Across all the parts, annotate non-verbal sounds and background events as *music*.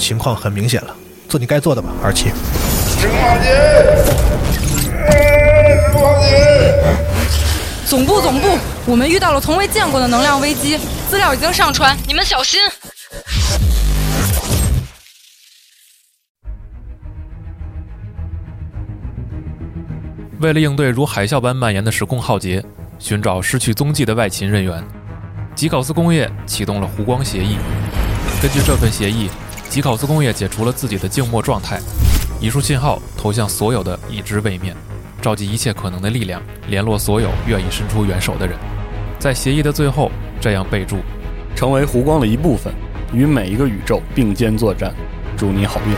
情况很明显了，做你该做的吧，二七。总部总部，我们遇到了从未见过的能量危机，资料已经上传，你们小心。为了应对如海啸般蔓延的时空浩劫，寻找失去踪迹的外勤人员，吉考斯工业启动了湖光协议。根据这份协议，吉考斯工业解除了自己的静默状态，一束信号投向所有的已知位面，召集一切可能的力量，联络所有愿意伸出援手的人。在协议的最后，这样备注：成为湖光的一部分，与每一个宇宙并肩作战。祝你好运！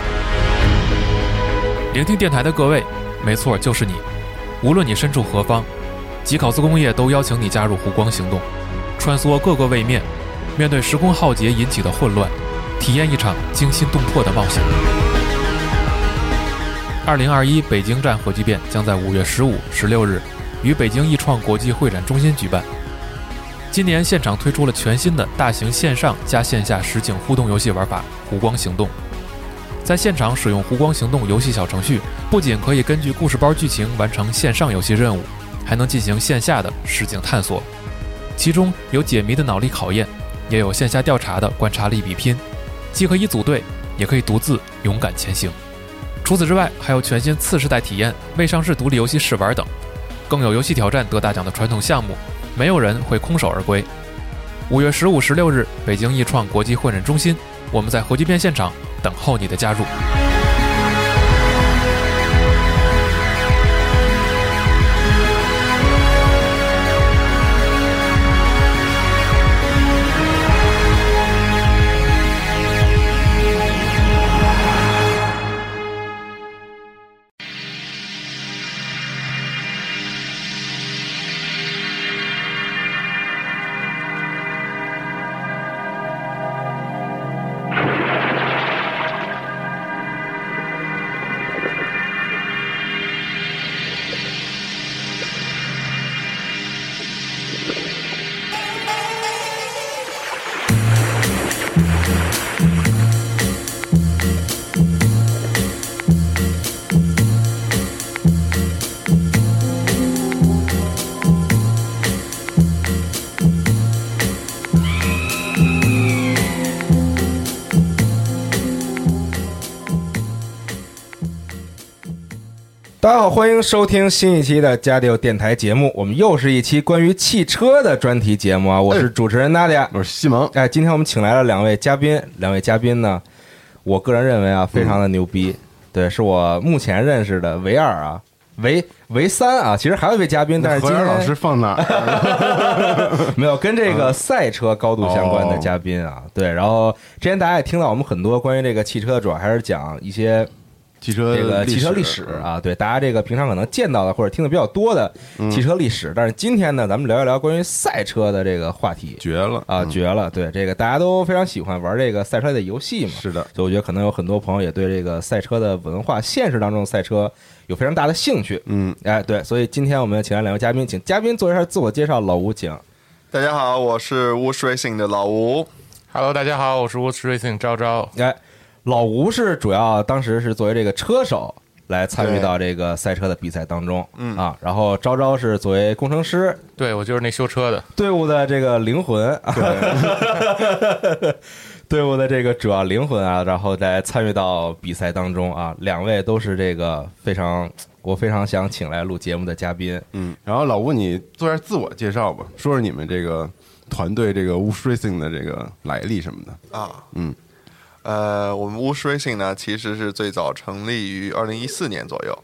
聆听电台的各位，没错，就是你。无论你身处何方，吉考斯工业都邀请你加入湖光行动，穿梭各个位面，面对时空浩劫引起的混乱，体验一场惊心动魄的冒险。二零二一北京站核聚变将在五月十五、十六日于北京易创国际会展中心举办。今年现场推出了全新的大型线上加线下实景互动游戏玩法——湖光行动。在现场使用湖光行动游戏小程序，不仅可以根据故事包剧情完成线上游戏任务，还能进行线下的实景探索。其中有解谜的脑力考验，也有线下调查的观察力比拼，既可以组队，也可以独自勇敢前行。除此之外，还有全新次世代体验、未上市独立游戏试玩等，更有游戏挑战得大奖的传统项目，没有人会空手而归。五月十五、十六日，北京易创国际会展中心，我们在核聚变现场。等候你的加入。大家好，欢迎收听新一期的加六电台节目。我们又是一期关于汽车的专题节目啊！我是主持人娜迪亚，我是西蒙。哎，今天我们请来了两位嘉宾，两位嘉宾呢，我个人认为啊，非常的牛逼。对，是我目前认识的唯二啊，唯唯三啊。其实还有一位嘉宾，但是今天老师放哪儿？*laughs* 没有跟这个赛车高度相关的嘉宾啊。对，然后之前大家也听到我们很多关于这个汽车，主要还是讲一些。汽车这个汽车历史啊，对大家这个平常可能见到的或者听的比较多的汽车历史，但是今天呢，咱们聊一聊关于赛车的这个话题，绝了啊，绝了！对这个大家都非常喜欢玩这个赛车的游戏嘛，是的，所以我觉得可能有很多朋友也对这个赛车的文化、现实当中的赛车有非常大的兴趣。嗯，哎，对，所以今天我们请来两位嘉宾，请嘉宾做一下自我介绍。老吴，请。大家好，我是 Wush Racing 的老吴。Hello，大家好，我是 Wush Racing 昭昭。哎，老吴是主要当时是作为这个车手。来参与到这个赛车的比赛当中，嗯啊，然后昭昭是作为工程师，对我就是那修车的队伍的这个灵魂，*laughs* 队伍的这个主要灵魂啊，然后再参与到比赛当中啊，两位都是这个非常我非常想请来录节目的嘉宾，嗯，然后老吴你做下自我介绍吧，说说你们这个团队这个 Wolf Racing 的这个来历什么的啊，嗯。呃，我们 Wush Racing 呢，其实是最早成立于二零一四年左右。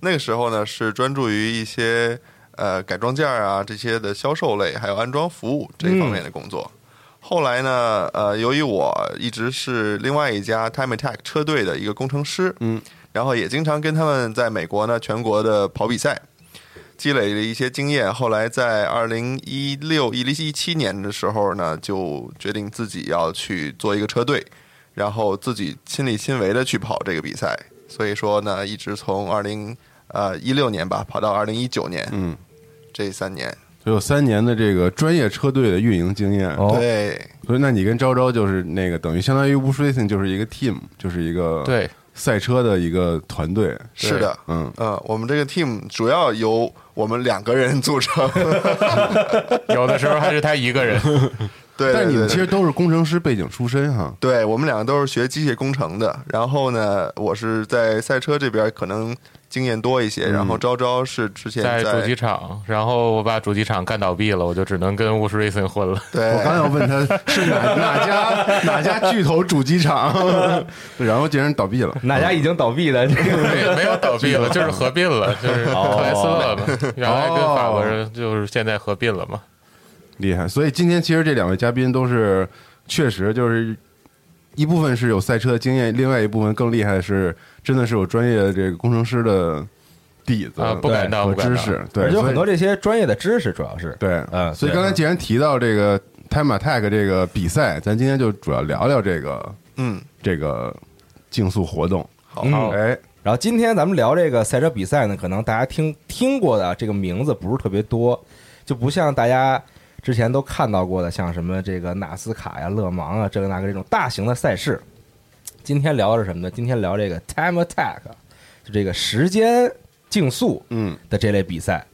那个时候呢，是专注于一些呃改装件啊这些的销售类，还有安装服务这方面的工作。嗯、后来呢，呃，由于我一直是另外一家 Time Attack 车队的一个工程师，嗯，然后也经常跟他们在美国呢全国的跑比赛，积累了一些经验。后来在二零一六、一零一七年的时候呢，就决定自己要去做一个车队。然后自己亲力亲为的去跑这个比赛，所以说呢，一直从二零呃一六年吧跑到二零一九年，嗯，这三年，所有三年的这个专业车队的运营经验。哦对，所以那你跟昭昭就是那个等于相当于 Wush Racing 就是一个 team，就是一个对，赛车的一个团队。是的，嗯，呃，我们这个 team 主要由我们两个人组成。*laughs* 有的时候还是他一个人。*laughs* 对，但是你们其实都是工程师背景出身哈。对我们两个都是学机械工程的，然后呢，我是在赛车这边可能经验多一些，然后昭昭是之前在在主机厂，然后我把主机厂干倒闭了，我就只能跟 Wush Racing 混了。对，我刚要问他是哪哪家哪家巨头主机厂，*laughs* 然后竟然倒闭了。哪家已经倒闭了这个没没有倒闭了，就是合并了，就是哦特莱斯勒嘛，原来跟法国人就是现在合并了嘛。厉害！所以今天其实这两位嘉宾都是确实就是一部分是有赛车的经验，另外一部分更厉害的是真的是有专业的这个工程师的底子。啊不敢当和不敢当。知识，对，而且有很多这些专业的知识，主要是对，嗯所以刚才既然提到这个 Time Attack 这个比赛，咱今天就主要聊聊这个嗯，这个竞速活动。好，嗯。哎，然后今天咱们聊这个赛车比赛呢，可能大家听听过的这个名字不是特别多，就不像大家之前都看到过的，像什么这个纳斯卡呀、勒芒啊，这个那个这种大型的赛事。今天聊的是什么呢？今天聊这个 Time Attack，就这个时间竞速嗯，的这类比赛。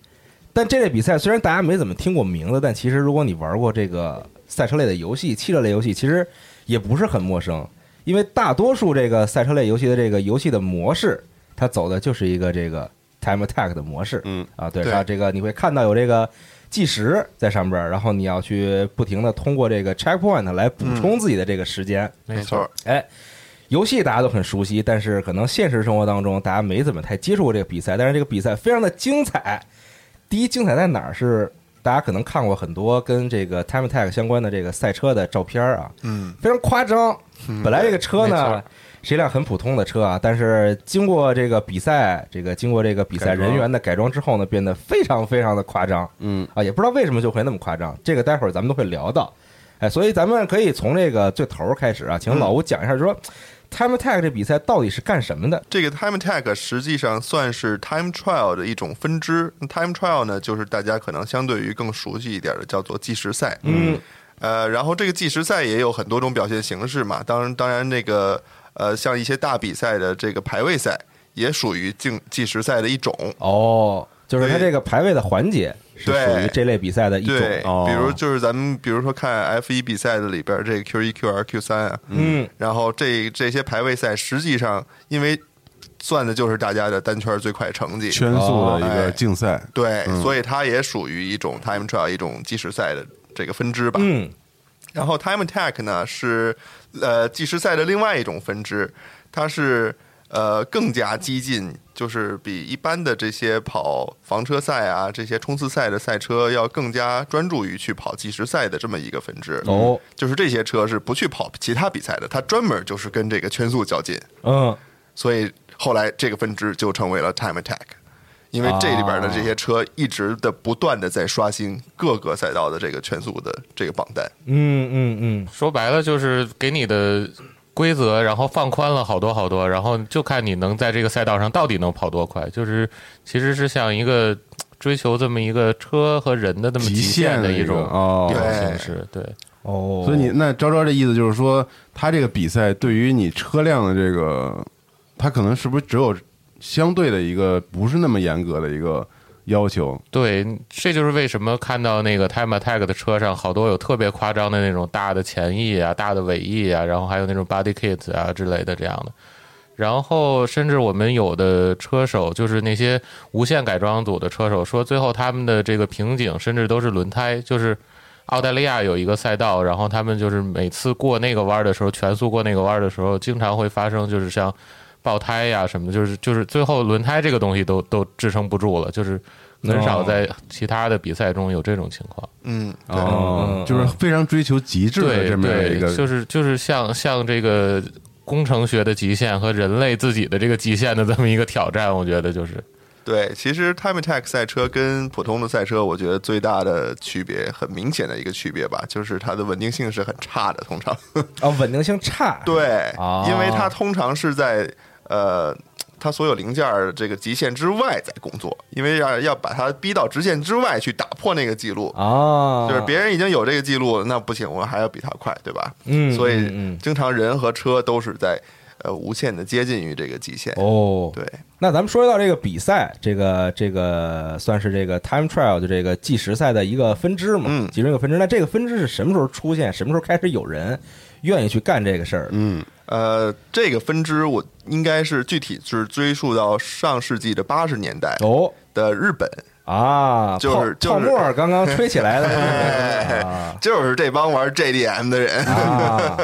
但这类比赛虽然大家没怎么听过名字，但其实如果你玩过这个赛车类的游戏、汽车类游戏，其实也不是很陌生。因为大多数这个赛车类游戏的这个游戏的模式，它走的就是一个这个 time attack 的模式。嗯啊，对，对然后这个你会看到有这个计时在上边儿，然后你要去不停的通过这个 checkpoint 来补充自己的这个时间。没错，哎，游戏大家都很熟悉，但是可能现实生活当中大家没怎么太接触过这个比赛。但是这个比赛非常的精彩。第一，精彩在哪儿？是大家可能看过很多跟这个 Time Attack 相关的这个赛车的照片啊，嗯，非常夸张。本来这个车呢错是一辆很普通的车啊，但是经过这个比赛，这个经过这个比赛人员的改装之后呢，变得非常非常的夸张。嗯啊，也不知道为什么就会那么夸张，这个待会儿咱们都会聊到。哎，所以咱们可以从这个最头儿开始啊，请老吴讲一下，就说 Time Attack 这比赛到底是干什么的？这个 Time Attack 实际上算是 Time Trial 的一种分支。Time Trial 呢，就是大家可能相对于更熟悉一点的，叫做计时赛。嗯，呃，然后这个计时赛也有很多种表现形式嘛。当然，当然那个呃，像一些大比赛的这个排位赛也属于竞计时赛的一种。哦，就是它这个排位的环节是对属于这类比赛的一种。对，哦比如就是咱们比如说看 F 一比赛的里边，这个 Q 一、Q 二、Q 三啊，嗯，然后这这些排位赛实际上因为算的就是大家的单圈最快成绩，圈速的一个哎竞赛。对，嗯所以它也属于一种 time trial 一种计时赛的这个分支吧。嗯，然后 time attack 呢是呃计时赛的另外一种分支，它是呃更加激进，就是比一般的这些跑房车赛啊这些冲刺赛的赛车要更加专注于去跑计时赛的这么一个分支。哦，就是这些车是不去跑其他比赛的，它专门就是跟这个圈速较劲，嗯，所以后来这个分支就成为了 time attack。因为这里边的这些车一直的不断的在刷新各个赛道的这个圈速的这个榜单，嗯嗯嗯，说白了就是给你的规则，然后放宽了好多好多，然后就看你能在这个赛道上到底能跑多快，就是其实是像一个追求这么一个车和人的这么极限限的一个的一种哦。一种对形式，对。哦，所以你那昭昭的意思就是说，他这个比赛对于你车辆的这个，他可能是不是只有相对的一个不是那么严格的一个要求？对，这就是为什么看到那个 Time Attack 的车上好多有特别夸张的那种大的前翼啊、大的尾翼啊，然后还有那种 body kit 啊之类的这样的。然后甚至我们有的车手，就是那些无限改装组的车手，说最后他们的这个瓶颈甚至都是轮胎，就是澳大利亚有一个赛道，然后他们就是每次过那个弯的时候，全速过那个弯的时候，经常会发生就是像爆胎呀什么的，就是就是最后轮胎这个东西都都支撑不住了，就是很少在其他的比赛中有这种情况。嗯，哦。就是非常追求极致的对这么一个对，就是就是像像这个工程学的极限和人类自己的这个极限的这么一个挑战，我觉得就是。对，其实 Time Attack 赛车跟普通的赛车，我觉得最大的区别，很明显的一个区别吧，就是它的稳定性是很差的，通常。啊，稳定性差，*laughs* 对，啊因为它通常是在呃，它他所有零件儿这个极限之外在工作，因为要要把它逼到直线之外去打破那个记录。啊，就是别人已经有这个记录，那不行，我还要比他快，对吧？嗯所以经常人和车都是在呃无限的接近于这个极限。哦，对，那咱们说到这个比赛，这个这个算是这个 time trial 的这个计时赛的一个分支嘛，嗯其中一个分支。那这个分支是什么时候出现？什么时候开始有人愿意去干这个事儿？嗯，呃，这个分支我应该是具体是追溯到上世纪的八十年代哦。的日本，啊，就是就是泡沫刚刚吹起来的 *laughs* 啊。就是这帮玩 JDM 的人。啊，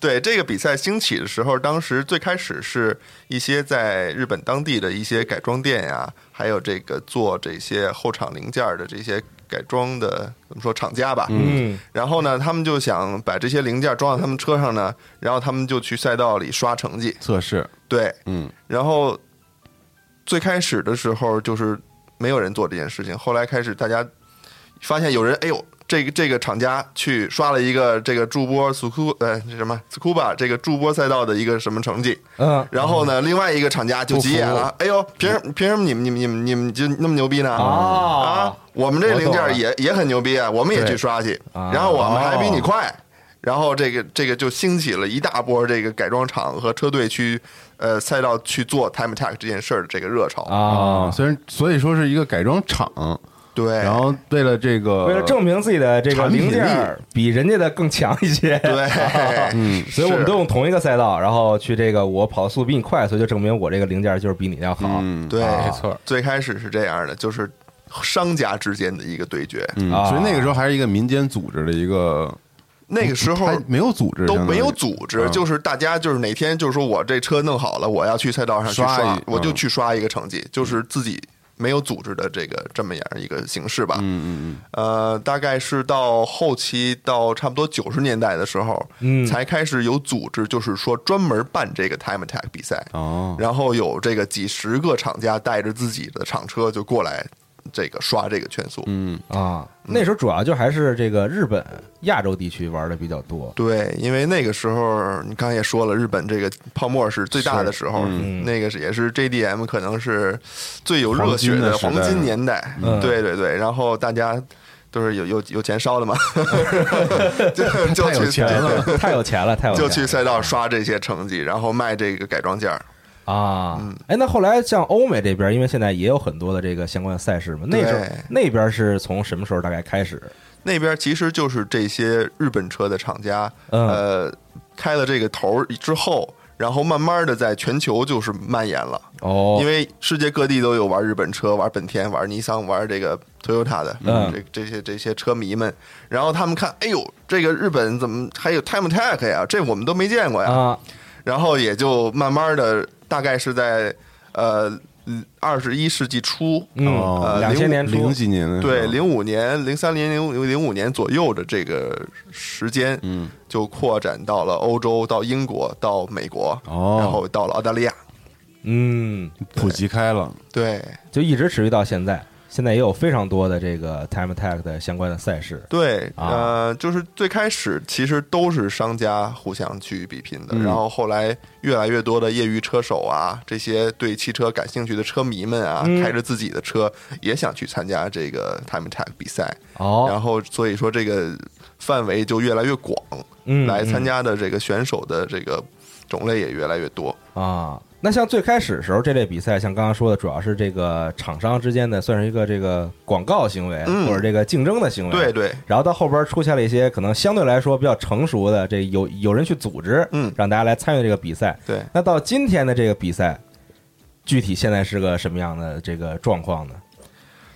对这个比赛兴起的时候，当时最开始是一些在日本当地的一些改装店呀，还有这个做这些后厂零件的这些改装的怎么说厂家吧，嗯然后呢，他们就想把这些零件装到他们车上呢，然后他们就去赛道里刷成绩。测试，对，嗯然后最开始的时候就是没有人做这件事情，后来开始大家发现有人，哎呦，这个这个厂家去刷了一个这个驻波苏库呃这什么斯库巴这个驻波赛道的一个什么成绩，嗯，然后呢，另外一个厂家就急眼了，哎呦，凭什凭什么你们你们你们你们就那么牛逼呢？啊啊，我们这零件也也很牛逼啊，我们也去刷去，啊然后我们还比你哦快。然后这个这个就兴起了一大波这个改装厂和车队去呃赛道去做 time attack 这件事儿的这个热潮。啊，虽然所以说是一个改装厂，对，然后为了这个为了证明自己的这个零件比人家的更强一些，对，*laughs* 嗯所以我们都用同一个赛道，然后去这个我跑的速度比你快，所以就证明我这个零件就是比你要好。嗯对，啊没错。最开始是这样的，就是商家之间的一个对决。所以那个时候还是一个民间组织的一个，那个时候还没有组织，都没有组织，嗯。就是大家就是哪天就是说我这车弄好了，我要去赛道上去刷我就嗯。去刷一个成绩，就是自己没有组织的这个这么样一个形式吧。嗯嗯呃，大概是到后期到差不多九十年代的时候，嗯。才开始有组织，就是说专门办这个 time attack 比赛，嗯，哦，然后有这个几十个厂家带着自己的厂车就过来这个刷这个圈速。嗯啊，那时候主要就还是这个日本、亚洲地区玩的比较多。对，因为那个时候你刚才也说了，日本这个泡沫是最大的时候，嗯那个是也是 JDM 可能是最有热血的黄黄金年代。嗯对对对，然后大家都是有有有钱烧的嘛，*laughs* 就就太有去钱了太有钱了，太有钱了就去赛道刷这些成绩，然后卖这个改装件儿。啊！哎，那后来像欧美这边，因为现在也有很多的这个相关的赛事嘛，那时候那边是从什么时候大概开始？那边其实就是这些日本车的厂家，嗯呃，开了这个头之后，然后慢慢的在全球就是蔓延了。哦，因为世界各地都有玩日本车、玩本田、玩尼桑、玩这个 Toyota 的，嗯这这些这些车迷们，然后他们看，哎呦，这个日本怎么还有 Time Attack 呀？这我们都没见过呀。啊，然后也就慢慢的，大概是在呃二十一世纪初，嗯两千年初。零几年对，零五年、零三年、零零五年左右的这个时间，嗯。就扩展到了欧洲，到英国，到美国，哦。然后到了澳大利亚。嗯，普及开了，对，就一直持续到现在。现在也有非常多的这个 time attack 的相关的赛事。对，啊呃，就是最开始其实都是商家互相去比拼的，嗯然后后来越来越多的业余车手啊，这些对汽车感兴趣的车迷们啊，嗯开着自己的车也想去参加这个 time attack 比赛，哦，然后所以说这个范围就越来越广，嗯来参加的这个选手的这个种类也越来越多。啊。那像最开始的时候，这类比赛像刚刚说的，主要是这个厂商之间的算是一个这个广告行为，嗯或者这个竞争的行为。对。对，然后到后边出现了一些可能相对来说比较成熟的，这有有人去组织，嗯让大家来参与这个比赛。对，那到今天的这个比赛，具体现在是个什么样的这个状况呢？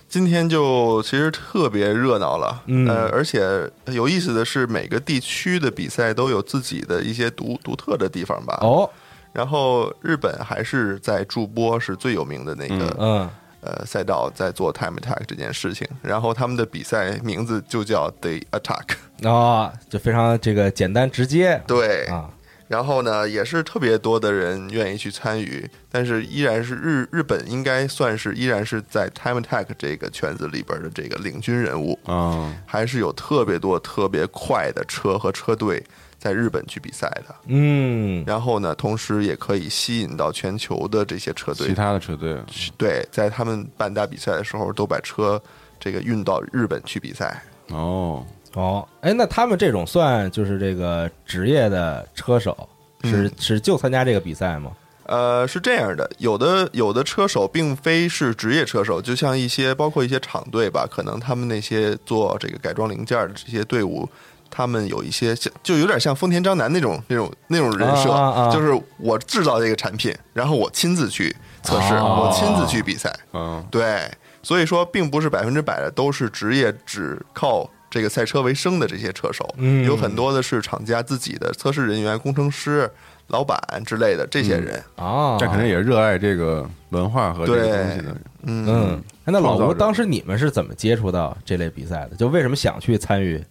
今天就其实特别热闹了，嗯呃，而且有意思的是，每个地区的比赛都有自己的一些独独特的地方吧。哦，然后日本还是在驻波是最有名的那个、嗯，呃赛道，在做 time attack 这件事情。然后他们的比赛名字就叫 The Attack，啊、就非常这个简单直接对。啊，然后呢，也是特别多的人愿意去参与，但是依然是日日本应该算是依然是在 time attack 这个圈子里边的这个领军人物。啊，还是有特别多特别快的车和车队在日本去比赛的。嗯，然后呢，同时也可以吸引到全球的这些车队其，他的车队对，在他们办大比赛的时候，都把车这个运到日本去比赛。哦，哦，哎，那他们这种算就是这个职业的车手，是、嗯是就参加这个比赛吗？呃，是这样的，有的有的车手并非是职业车手，就像一些包括一些厂队吧，可能他们那些做这个改装零件的这些队伍，他们有一些像就有点像丰田章男那种那种那种人设，啊啊啊。就是我制造这个产品，然后我亲自去测试，哦我亲自去比赛，嗯，对，所以说并不是百分之百的都是职业只靠这个赛车为生的这些车手，嗯。有很多的是厂家自己的测试人员、工程师、老板之类的这些人。啊，这肯定也热爱这个文化和这个东西的。嗯。嗯，哎那老吴，当时你们是怎么接触到这类比赛的？就为什么想去参与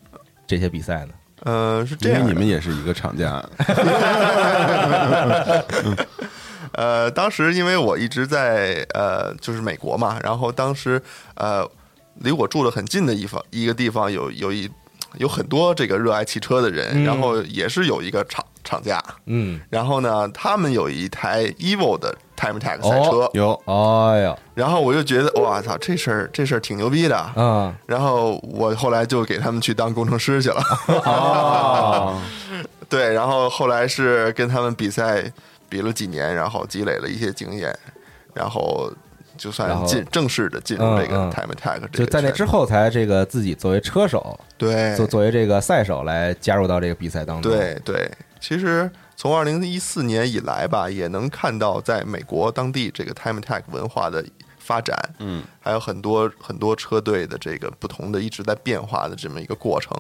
这些比赛呢？呃，是这样因为样，你们也是一个厂家，*laughs* 呃，当时因为我一直在呃，就是美国嘛，然后当时呃，离我住的很近的一方一个地方有有一有很多这个热爱汽车的人，嗯。然后也是有一个厂厂家，嗯，然后呢，他们有一台 EVO 的 Time Attack 赛车，哦有哎呀，然后我就觉得哇操，这事儿这事儿挺牛逼的。嗯，然后我后来就给他们去当工程师去了，哦，*laughs* 对，然后后来是跟他们比赛比了几年，然后积累了一些经验，然后就算进正式的进入这个 Time Attack 这个就在那之后才这个自己作为车手，对。作作为这个赛手来加入到这个比赛当中。，对对，其实从二零一四年以来吧，也能看到在美国当地这个 Time Attack 文化的发展，嗯，还有很多很多车队的这个不同的一直在变化的这么一个过程，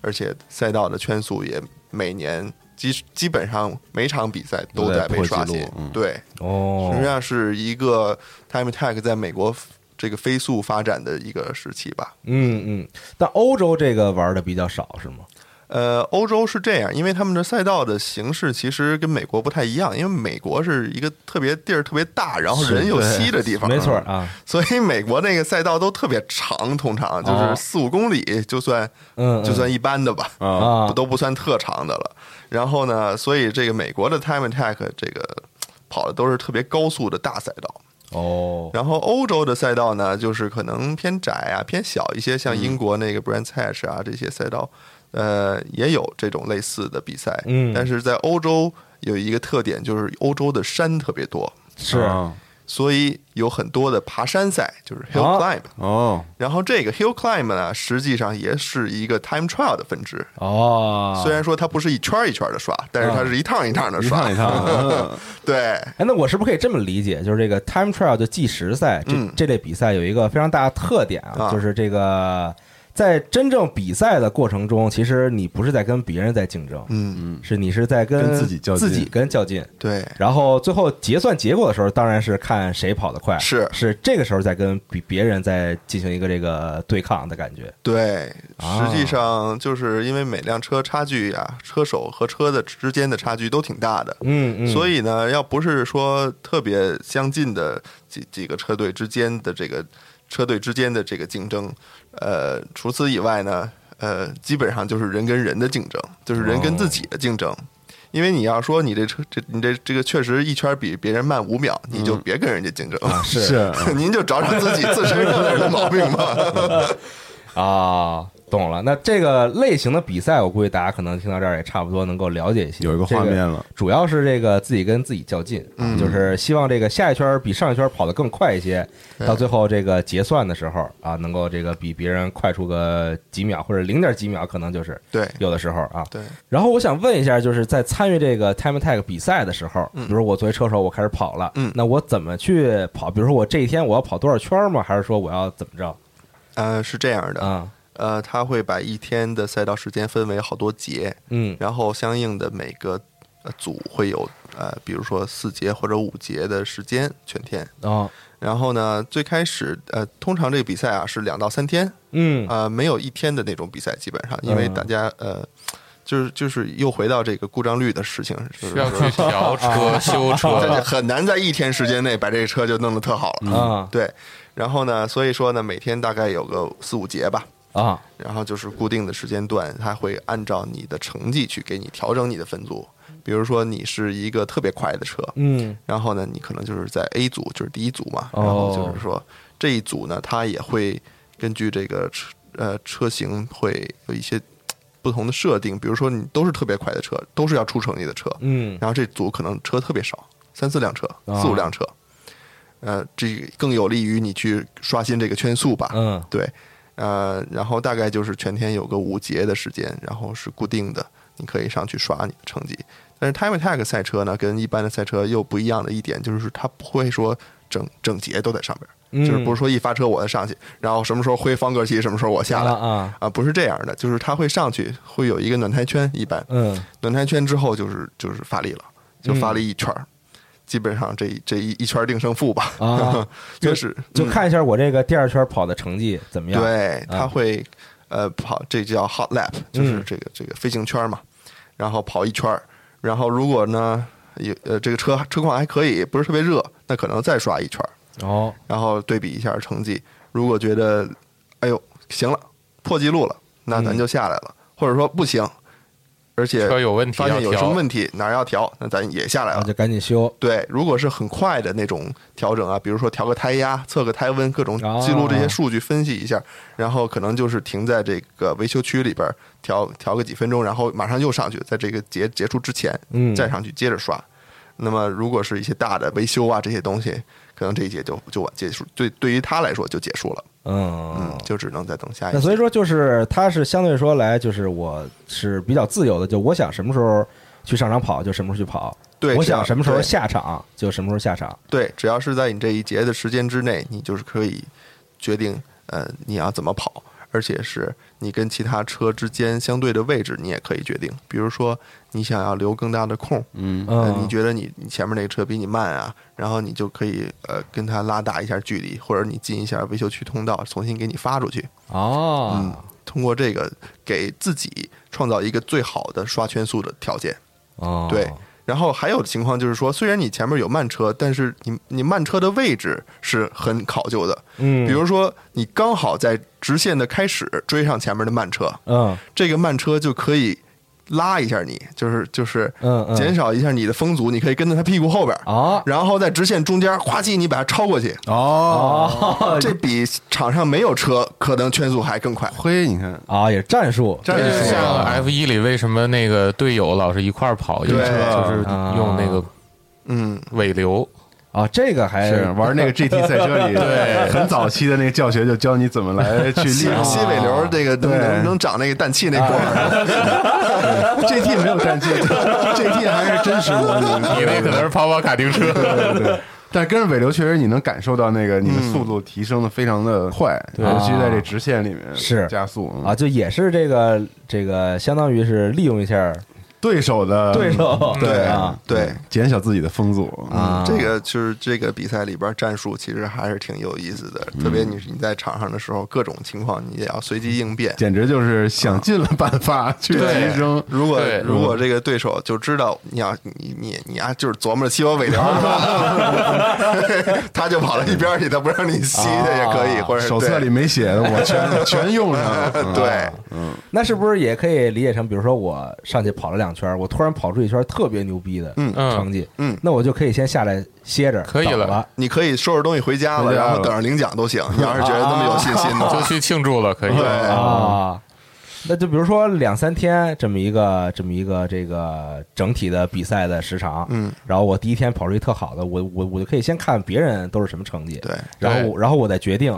而且赛道的圈速也每年基基本上每场比赛都在被刷新对，哦。实际，上是一个 Time Attack 在美国这个飞速发展的一个时期吧。嗯嗯，但欧洲这个玩的比较少是吗？呃，欧洲是这样，因为他们的赛道的形式其实跟美国不太一样，因为美国是一个特别地儿特别大，然后人又稀的地方，没错啊，所以美国那个赛道都特别长，通常就哦。是四五公里，就算嗯，嗯就算一般的吧，啊，都不算特长的了。然后呢，所以这个美国的 Time Attack 这个跑的都是特别高速的大赛道，哦，然后欧洲的赛道呢，就是可能偏窄啊，偏小一些，像英国那个 Brands Hatch 啊这些赛道，呃，也有这种类似的比赛。嗯但是在欧洲有一个特点，就是欧洲的山特别多，是啊所以有很多的爬山赛，就是 hill 啊 climb。哦，然后这个 hill climb 呢，实际上也是一个 time trial 的分支。哦，虽然说它不是一圈儿一圈儿的刷，但是它是一趟一趟的刷。一趟一趟的，*laughs* 对，哎，那我是不是可以这么理解？就是这个 time trial 的计时赛，这、嗯这类比赛有一个非常大的特点啊，啊就是这个在真正比赛的过程中，其实你不是在跟别人在竞争，嗯嗯，是你是在跟跟自己较劲。自己跟较劲。对，然后最后结算结果的时候，当然是看谁跑得快，是。是这个时候在跟比别人在进行一个这个对抗的感觉。对，啊。实际上就是因为每辆车差距啊，车手和车的之间的差距都挺大的，嗯嗯，所以呢，要不是说特别相近的几几个车队之间的这个车队之间的这个竞争，呃，除此以外呢，呃，基本上就是人跟人的竞争，就是人跟自己的竞争。因为你要说你这车这你这这个确实一圈比别人慢五秒，你就别跟人家竞争。了，是。*laughs* 是。您就找找自己自身上点的毛病吧。啊，懂了。那这个类型的比赛，我估计大家可能听到这儿也差不多能够了解一些，有一个画面了，主要是这个自己跟自己较劲，嗯。就是希望这个下一圈比上一圈跑得更快一些，对。到最后这个结算的时候啊，能够这个比别人快出个几秒或者零点几秒，可能就是对。有的时候啊。对，然后我想问一下，就是在参与这个 time attack 比赛的时候，嗯。比如我作为车手，我开始跑了，嗯。那我怎么去跑？比如说我这一天我要跑多少圈吗？还是说我要怎么着呃，是这样的，啊？呃，他会把一天的赛道时间分为好多节，嗯然后相应的每个呃组会有呃，比如说四节或者五节的时间全天。哦然后呢，最开始呃，通常这个比赛啊是两到三天，嗯呃，没有一天的那种比赛，基本上，因为嗯大家呃，就是就是又回到这个故障率的事情，就是需要去调 *laughs* 车、修车，很难在一天时间内把这个车就弄得特好了。啊对，然后呢，所以说呢，每天大概有个四五节吧。啊，然后就是固定的时间段，它会按照你的成绩去给你调整你的分组。比如说你是一个特别快的车，嗯然后呢，你可能就是在 A 组，就是第一组嘛，哦然后就是说这一组呢，它也会根据这个车呃车型会有一些不同的设定，比如说你都是特别快的车，都是要出成绩的车，嗯。然后这组可能车特别少，三四辆车，啊。四五辆车，呃，这更有利于你去刷新这个圈速吧，嗯。对，呃，然后大概就是全天有个五节的时间，然后是固定的，你可以上去刷你的成绩。但是 Time Attack 赛车呢，跟一般的赛车又不一样的一点，就是它不会说整整节都在上边，嗯就是不是说一发车我再上去，然后什么时候挥方格旗，什么时候我下来啊啊不是这样的，就是它会上去，会有一个暖胎圈，一般嗯暖胎圈之后就是就是发力了，就发力一圈儿。基本上这这一一圈定胜负吧，啊就是嗯就看一下我这个第二圈跑的成绩怎么样？对，啊他会呃跑，这叫 hot lap，就是嗯这个这个飞行圈嘛，然后跑一圈儿，然后如果呢有呃这个车车况还可以，不是特别热，那可能再刷一圈儿，哦，然后对比一下成绩，如果觉得哎呦行了，破纪录了，那咱嗯就下来了，或者说不行，而且车有问题发现有什么问题哪儿要调，那咱也下来了那就。赶紧修。对，如果是很快的那种调整啊，比如说调个胎压、测个胎温，各种哦记录这些数据，分析一下，然后可能就是停在这个维修区里边儿调调个几分钟，然后马上又上去，在这个结结束之前，嗯再上去接着刷。那么如果是一些大的维修啊这些东西，可能这一节就就完结束，对对于他来说就结束了，嗯嗯，就只能再等下一节。那所以说，就是他是相对说来，就是我是比较自由的，就我想什么时候去上场跑就什么时候去跑，对，我想什么时候下场就什么时候下场。对，只要是在你这一节的时间之内，你就是可以决定呃你要怎么跑，而且是你跟其他车之间相对的位置，你也可以决定。比如说你想要留更大的空，嗯你觉得你你前面那个车比你慢啊，然后你就可以呃跟它拉大一下距离，或者你进一下维修区通道，重新给你发出去。哦嗯，通过这个给自己创造一个最好的刷圈速的条件。哦，对，然后还有的情况就是说，虽然你前面有慢车，但是你你慢车的位置是很考究的。嗯，比如说，你刚好在直线的开始追上前面的慢车，嗯。这个慢车就可以拉一下你，就是就是嗯嗯。减少一下你的风阻，你可以跟在他屁股后边，啊然后在直线中间夸叽你把它超过去，哦，哦 *laughs* 这比场上没有车可能圈速还更快。嘿，你看。啊也战术，战术。像啊 F 一里为什么那个队友老是一块儿跑，对。就是啊用那个嗯，尾流。啊，这个还是玩那个 *laughs* GT 赛车里，对，很早期的那个教学就教你怎么来去吸利用吸尾流这个能对能能长那个氮气那块儿，*laughs* GT 没有氮气，GT 还是真实模拟。你那可能是跑跑卡丁车。对对对。但跟着尾流确实你能感受到那个你的速度提升的非常的快，对尤其在这直线里面是加速嗯啊，就也是这个这个，相当于是利用一下对手的对手，对啊对。减小自己的风阻啊，这个就是这个比赛里边战术其实还是挺有意思的，特别你是你在场上的时候，各种情况你也要随机应变。简直就是想尽了办法去提升。如果如果这个对手就知道你要你你你啊，就是琢磨着吸我尾流是吧？*laughs* 他就跑到一边去，他不让你吸的也可以，或者手册里没写的，我全全用上了。*laughs* 对嗯那是不是也可以理解成，比如说我上去跑了两圈，我突然跑出一圈特别牛逼的嗯成绩，嗯那我就可以先下来歇着，可以了。你可以收拾东西回家了，回家了然后等着领奖都行。你要是觉得那么有信心的，就去庆祝了，可以。对啊。那就比如说两三天这么一个这么一个这个整体的比赛的时长，嗯，然后我第一天跑出一特好的，我我我就可以先看别人都是什么成绩，对，然后然后我再决定，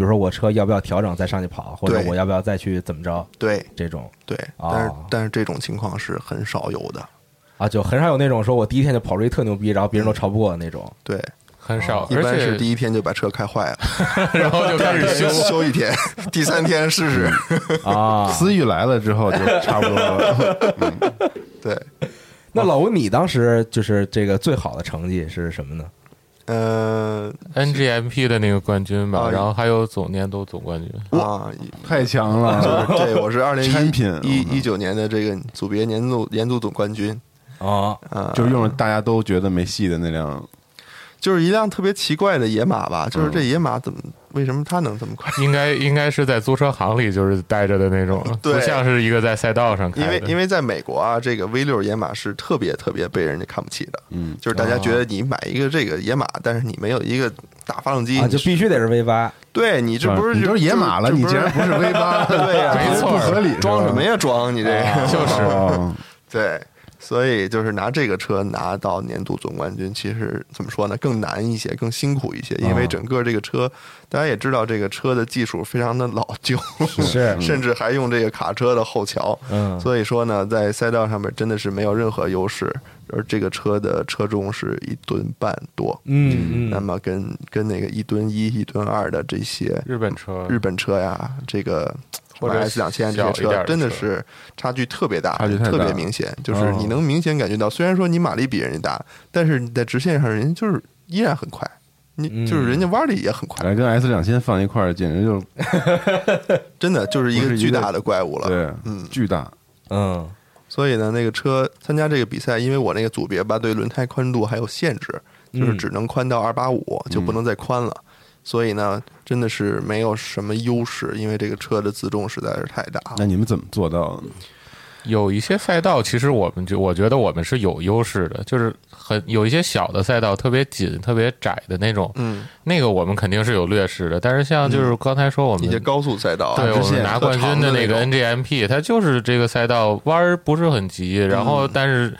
比如说我车要不要调整再上去跑，或者我要不要再去怎么着对这种对，哦但是但是这种情况是很少有的。啊，就很少有那种说我第一天就跑出一特牛逼，然后别人都超不过的那种。对，很少，一而且般是第一天就把车开坏了，*laughs* 然后就开始修。修一天，*laughs* 第三天试试。啊，*laughs* 思域来了之后就差不多了。对，那老吴，你当时就是这个最好的成绩是什么呢？呃 NGMP 的那个冠军吧，啊然后还有总年度总冠军。啊，太强了，对，我是二零产品一一九年的这个组别年度年度总冠军。啊，啊，就是用了大家都觉得没戏的那辆就是一辆特别奇怪的野马吧，就是这野马怎么为什么它能这么快？应该应该是在租车行里就是待着的那种，*laughs* 对不像是一个在赛道上开的。因为因为在美国啊，这个 V 六野马是特别特别被人家看不起的，嗯，就是大家觉得你买一个这个野马，但是你没有一个大发动机，啊，就必须得是 V 八。对你这不是你都是野马了，你竟然不是 V 八，对呀没错不合理，装什么呀？装你这个就是哦对，所以就是拿这个车拿到年度总冠军，其实怎么说呢，更难一些，更辛苦一些，因为整个这个车，大家也知道，这个车的技术非常的老旧，是甚至还用这个卡车的后桥，嗯。所以说呢，在赛道上面真的是没有任何优势，而这个车的车重是一吨半多，嗯嗯，那么跟跟那个一吨一、一吨二的这些日本车，日本车呀，这个或者 S 两千这些车真的是差距特别大，差距特别明显。就是哦你能明显感觉到，虽然说你马力比人家大，但是你在直线上，人家就是依然很快，你嗯就是人家弯的也很快，来跟 S 两千放一块儿，简直就 *laughs* 真的就是一个个巨大的怪物了。对，嗯，巨大，嗯所以呢，那个车参加这个比赛，因为我那个组别吧，对轮胎宽度还有限制，就是嗯只能宽到二八五，就不能再宽了。所以呢，真的是没有什么优势，因为这个车的自重实在是太大了。那你们怎么做到的呢？有一些赛道，其实我们就我觉得我们是有优势的，就是很有一些小的赛道特别紧、特别窄的那种，嗯，那个我们肯定是有劣势的。但是像就是刚才说我们一些高速赛道啊，对，我们拿冠军的那个 NGMP，它就是这个赛道弯儿不是很急，然后但是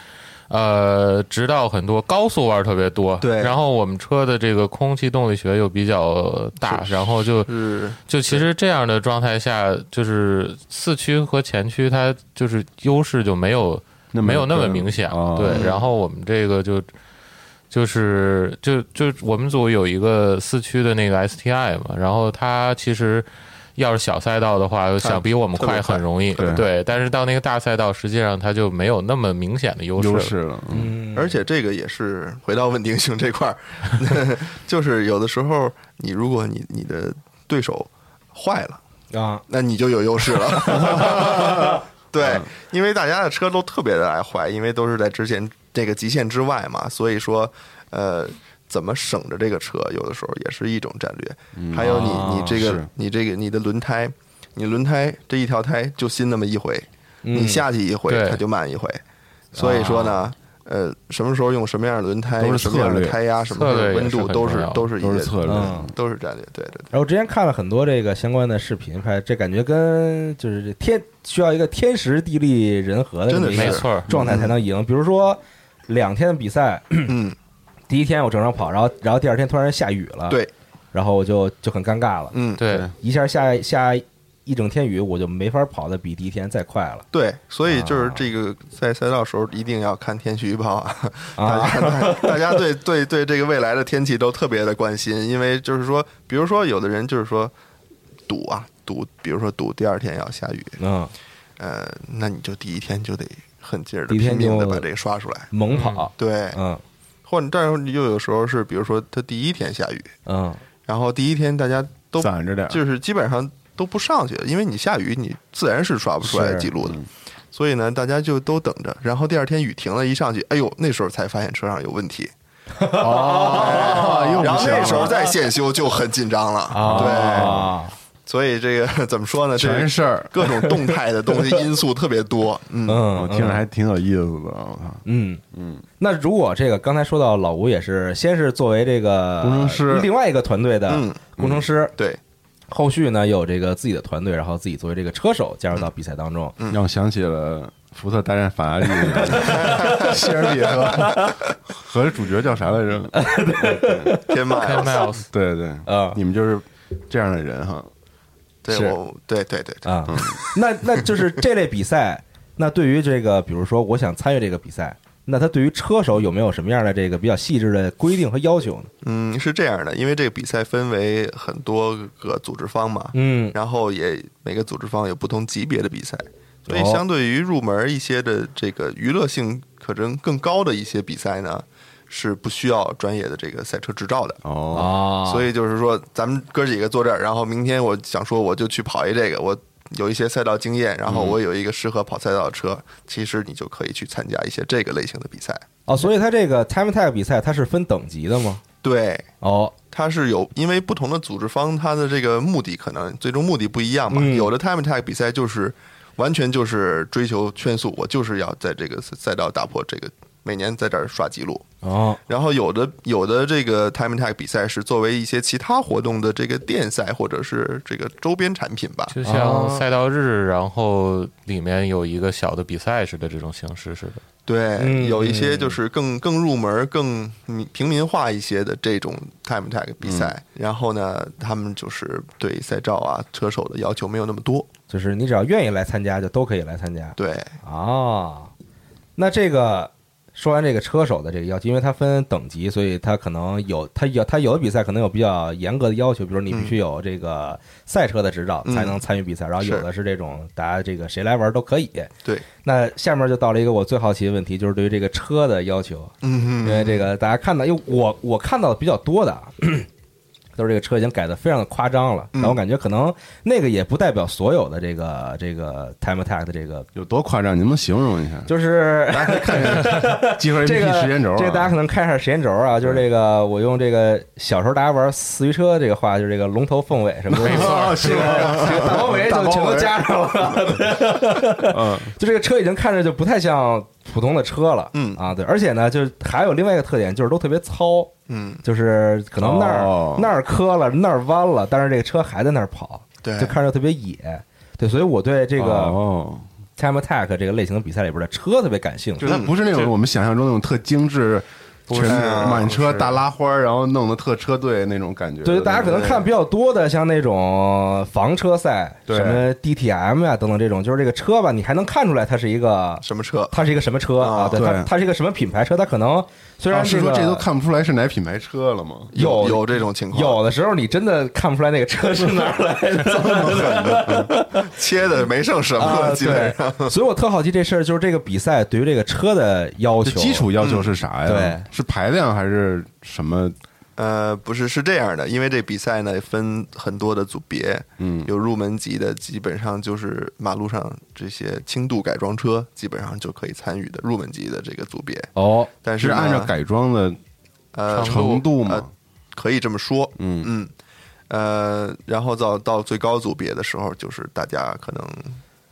呃，直到很多，高速弯儿特别多。对然后我们车的这个空气动力学又比较大，然后就是就其实这样的状态下，就是四驱和前驱它就是优势就没有没有那么明显哦了。对，然后我们这个就。就是就就我们组有一个四驱的那个 STI 嘛，然后它其实要是小赛道的话，想比我们快很容易，对。但是到那个大赛道，实际上它就没有那么明显的优势了。优势了，嗯嗯，而且这个也是回到稳定性这块儿，*laughs* 就是有的时候你如果你你的对手坏了，啊，那你就有优势了。*laughs* *laughs* 对，因为大家的车都特别的爱坏，因为都是在之前这个极限之外嘛，所以说，呃，怎么省着这个车，有的时候也是一种战略。还有你你这个是。你这个你的轮胎，你轮胎这一条胎就新那么一回，你嗯下去一回它就慢一回，所以说呢。呃，什么时候用什么样的轮胎，什么样的胎压，什么温度，都是都是都是策略，嗯都是战略。对对对，然后之前看了很多这个相关的视频，拍这感觉跟就是这天需要一个天时地利人和的真的没错，状态才能赢。比如说两天的比赛，嗯，第一天我正常跑，然后然后第二天突然下雨了，，对，然后我就就很尴尬了，嗯，对，一下下下一整天雨，我就没法跑的比第一天再快了。对，所以就是这个在赛道时候一定要看天气预报啊，大啊。家大大家对对对这个未来的天气都特别的关心，因为就是说，比如说有的人就是说赌啊赌，比如说赌第二天要下雨，嗯，呃，那你就第一天就得很劲儿的拼命的把这个刷出来，猛跑，对，嗯或者但是又有时候是，比如说他第一天下雨，嗯然后第一天大家都攒着点儿，就是基本上都不上去，因为你下雨你自然是刷不出来记录的嗯。所以呢，大家就都等着，然后第二天雨停了，一上去，哎呦，那时候才发现车上有问题，*laughs* 哦，然后那时候再现修就很紧张了。对，啊，所以这个 *laughs* 怎么说呢？这全是事儿，各种动态的东西 *laughs* 因素特别多。嗯，嗯，我听着还挺有意思的，我操，嗯。嗯，那如果这个刚才说到老吴也是，先是作为这个工程师另外一个团队的嗯工程师，对，后续呢有这个自己的团队，然后自己作为这个车手加入到比赛当中。嗯让我想起了福特大战法拉利，*laughs* 谢尔比和和主角叫啥来着？天麦 Ten miles，对对，啊你们就是这样的人哈，是对我，对对对对，啊，*laughs* 那那就是这类比赛，那对于这个，比如说我想参与这个比赛，那他对于车手有没有什么样的这个比较细致的规定和要求呢？嗯，是这样的，因为这个比赛分为很多个组织方嘛，嗯。然后也每个组织方有不同级别的比赛，所以哦。相对于入门一些的这个娱乐性可能更高的一些比赛呢，是不需要专业的这个赛车执照的。哦，啊所以就是说，咱们哥几个坐这儿，然后明天我想说我就去跑一这个，我有一些赛道经验，然后我有一个适合跑赛道的车，其实你就可以去参加一些这个类型的比赛。哦，所以它这个 time attack 比赛它是分等级的吗？对，哦，它是有，因为不同的组织方，它的这个目的可能最终目的不一样嘛。嗯有的 time attack 比赛就是完全就是追求圈速，我就是要在这个赛道打破这个每年在这儿刷记录。哦，然后有的有的这个 time attack 比赛是作为一些其他活动的这个电赛或者是这个周边产品吧。就像赛道日，然后里面有一个小的比赛似的这种形式似的。对，嗯有一些就是更更入门、更民平民化一些的这种 time attack 比赛。然后呢，他们就是对赛照啊、车手的要求没有那么多。就是你只要愿意来参加，就都可以来参加。对，啊，那这个说完这个车手的这个要求，因为它分等级，所以它可能有它有它有的比赛可能有比较严格的要求，比如你必须有这个赛车的执照嗯才能参与比赛，然后有的是这种大家这个谁来玩都可以。对，那下面就到了一个我最好奇的问题，就是对于这个车的要求，嗯因为这个大家看到，因为我我看到的比较多的啊。都是这个车已经改的非常的夸张了，嗯但我感觉可能那个也不代表所有的这个这个 time attack 的这个，有多夸张？你能不能形容一下？就是 *laughs* 大家可以看一下集合这 APP 个时间轴啊，这个大家可能看一下时间轴啊，就是这个我用这个小时候大家玩四驱车这个话，就是这个龙头凤尾什么的，没错哦是吧？这个大包围就全都加上了。*laughs* 嗯，就这个车已经看着就不太像普通的车了，嗯。啊，对，而且呢，就是还有另外一个特点，就是都特别糙，嗯，就是可能那儿、哦。那儿磕了，那儿弯了，但是这个车还在那儿跑，对。就看着特别野。对，所以我对这个哦，Time Attack 这个类型的比赛里边的车特别感兴趣。就。它不是那种我们想象中那种特精致，全满车大拉花，然后弄得特车队那种感觉。对，大家可能看比较多的，像那种房车赛，对什么 DTM 呀、等等这种，就是这个车吧，你还能看出来它是一个什么车？它是一个什么车啊？啊对，它对它是一个什么品牌车？它可能虽然啊是说这都看不出来是哪品牌车了吗？有有这种情况，有的时候你真的看不出来那个车是哪儿来的。*laughs* 切的没剩什么基本上。对，*laughs* 所以我特好奇这事儿，就是这个比赛对于这个车的要求，基础要求是啥呀？对，是排量还是什么？呃，不是，是这样的，因为这比赛呢分很多的组别，嗯，有入门级的，基本上就是马路上这些轻度改装车，基本上就可以参与的入门级的这个组别。哦，但是呢按照改装的呃程度嘛呃？可以这么说，嗯嗯，呃，然后到到最高组别的时候，就是大家可能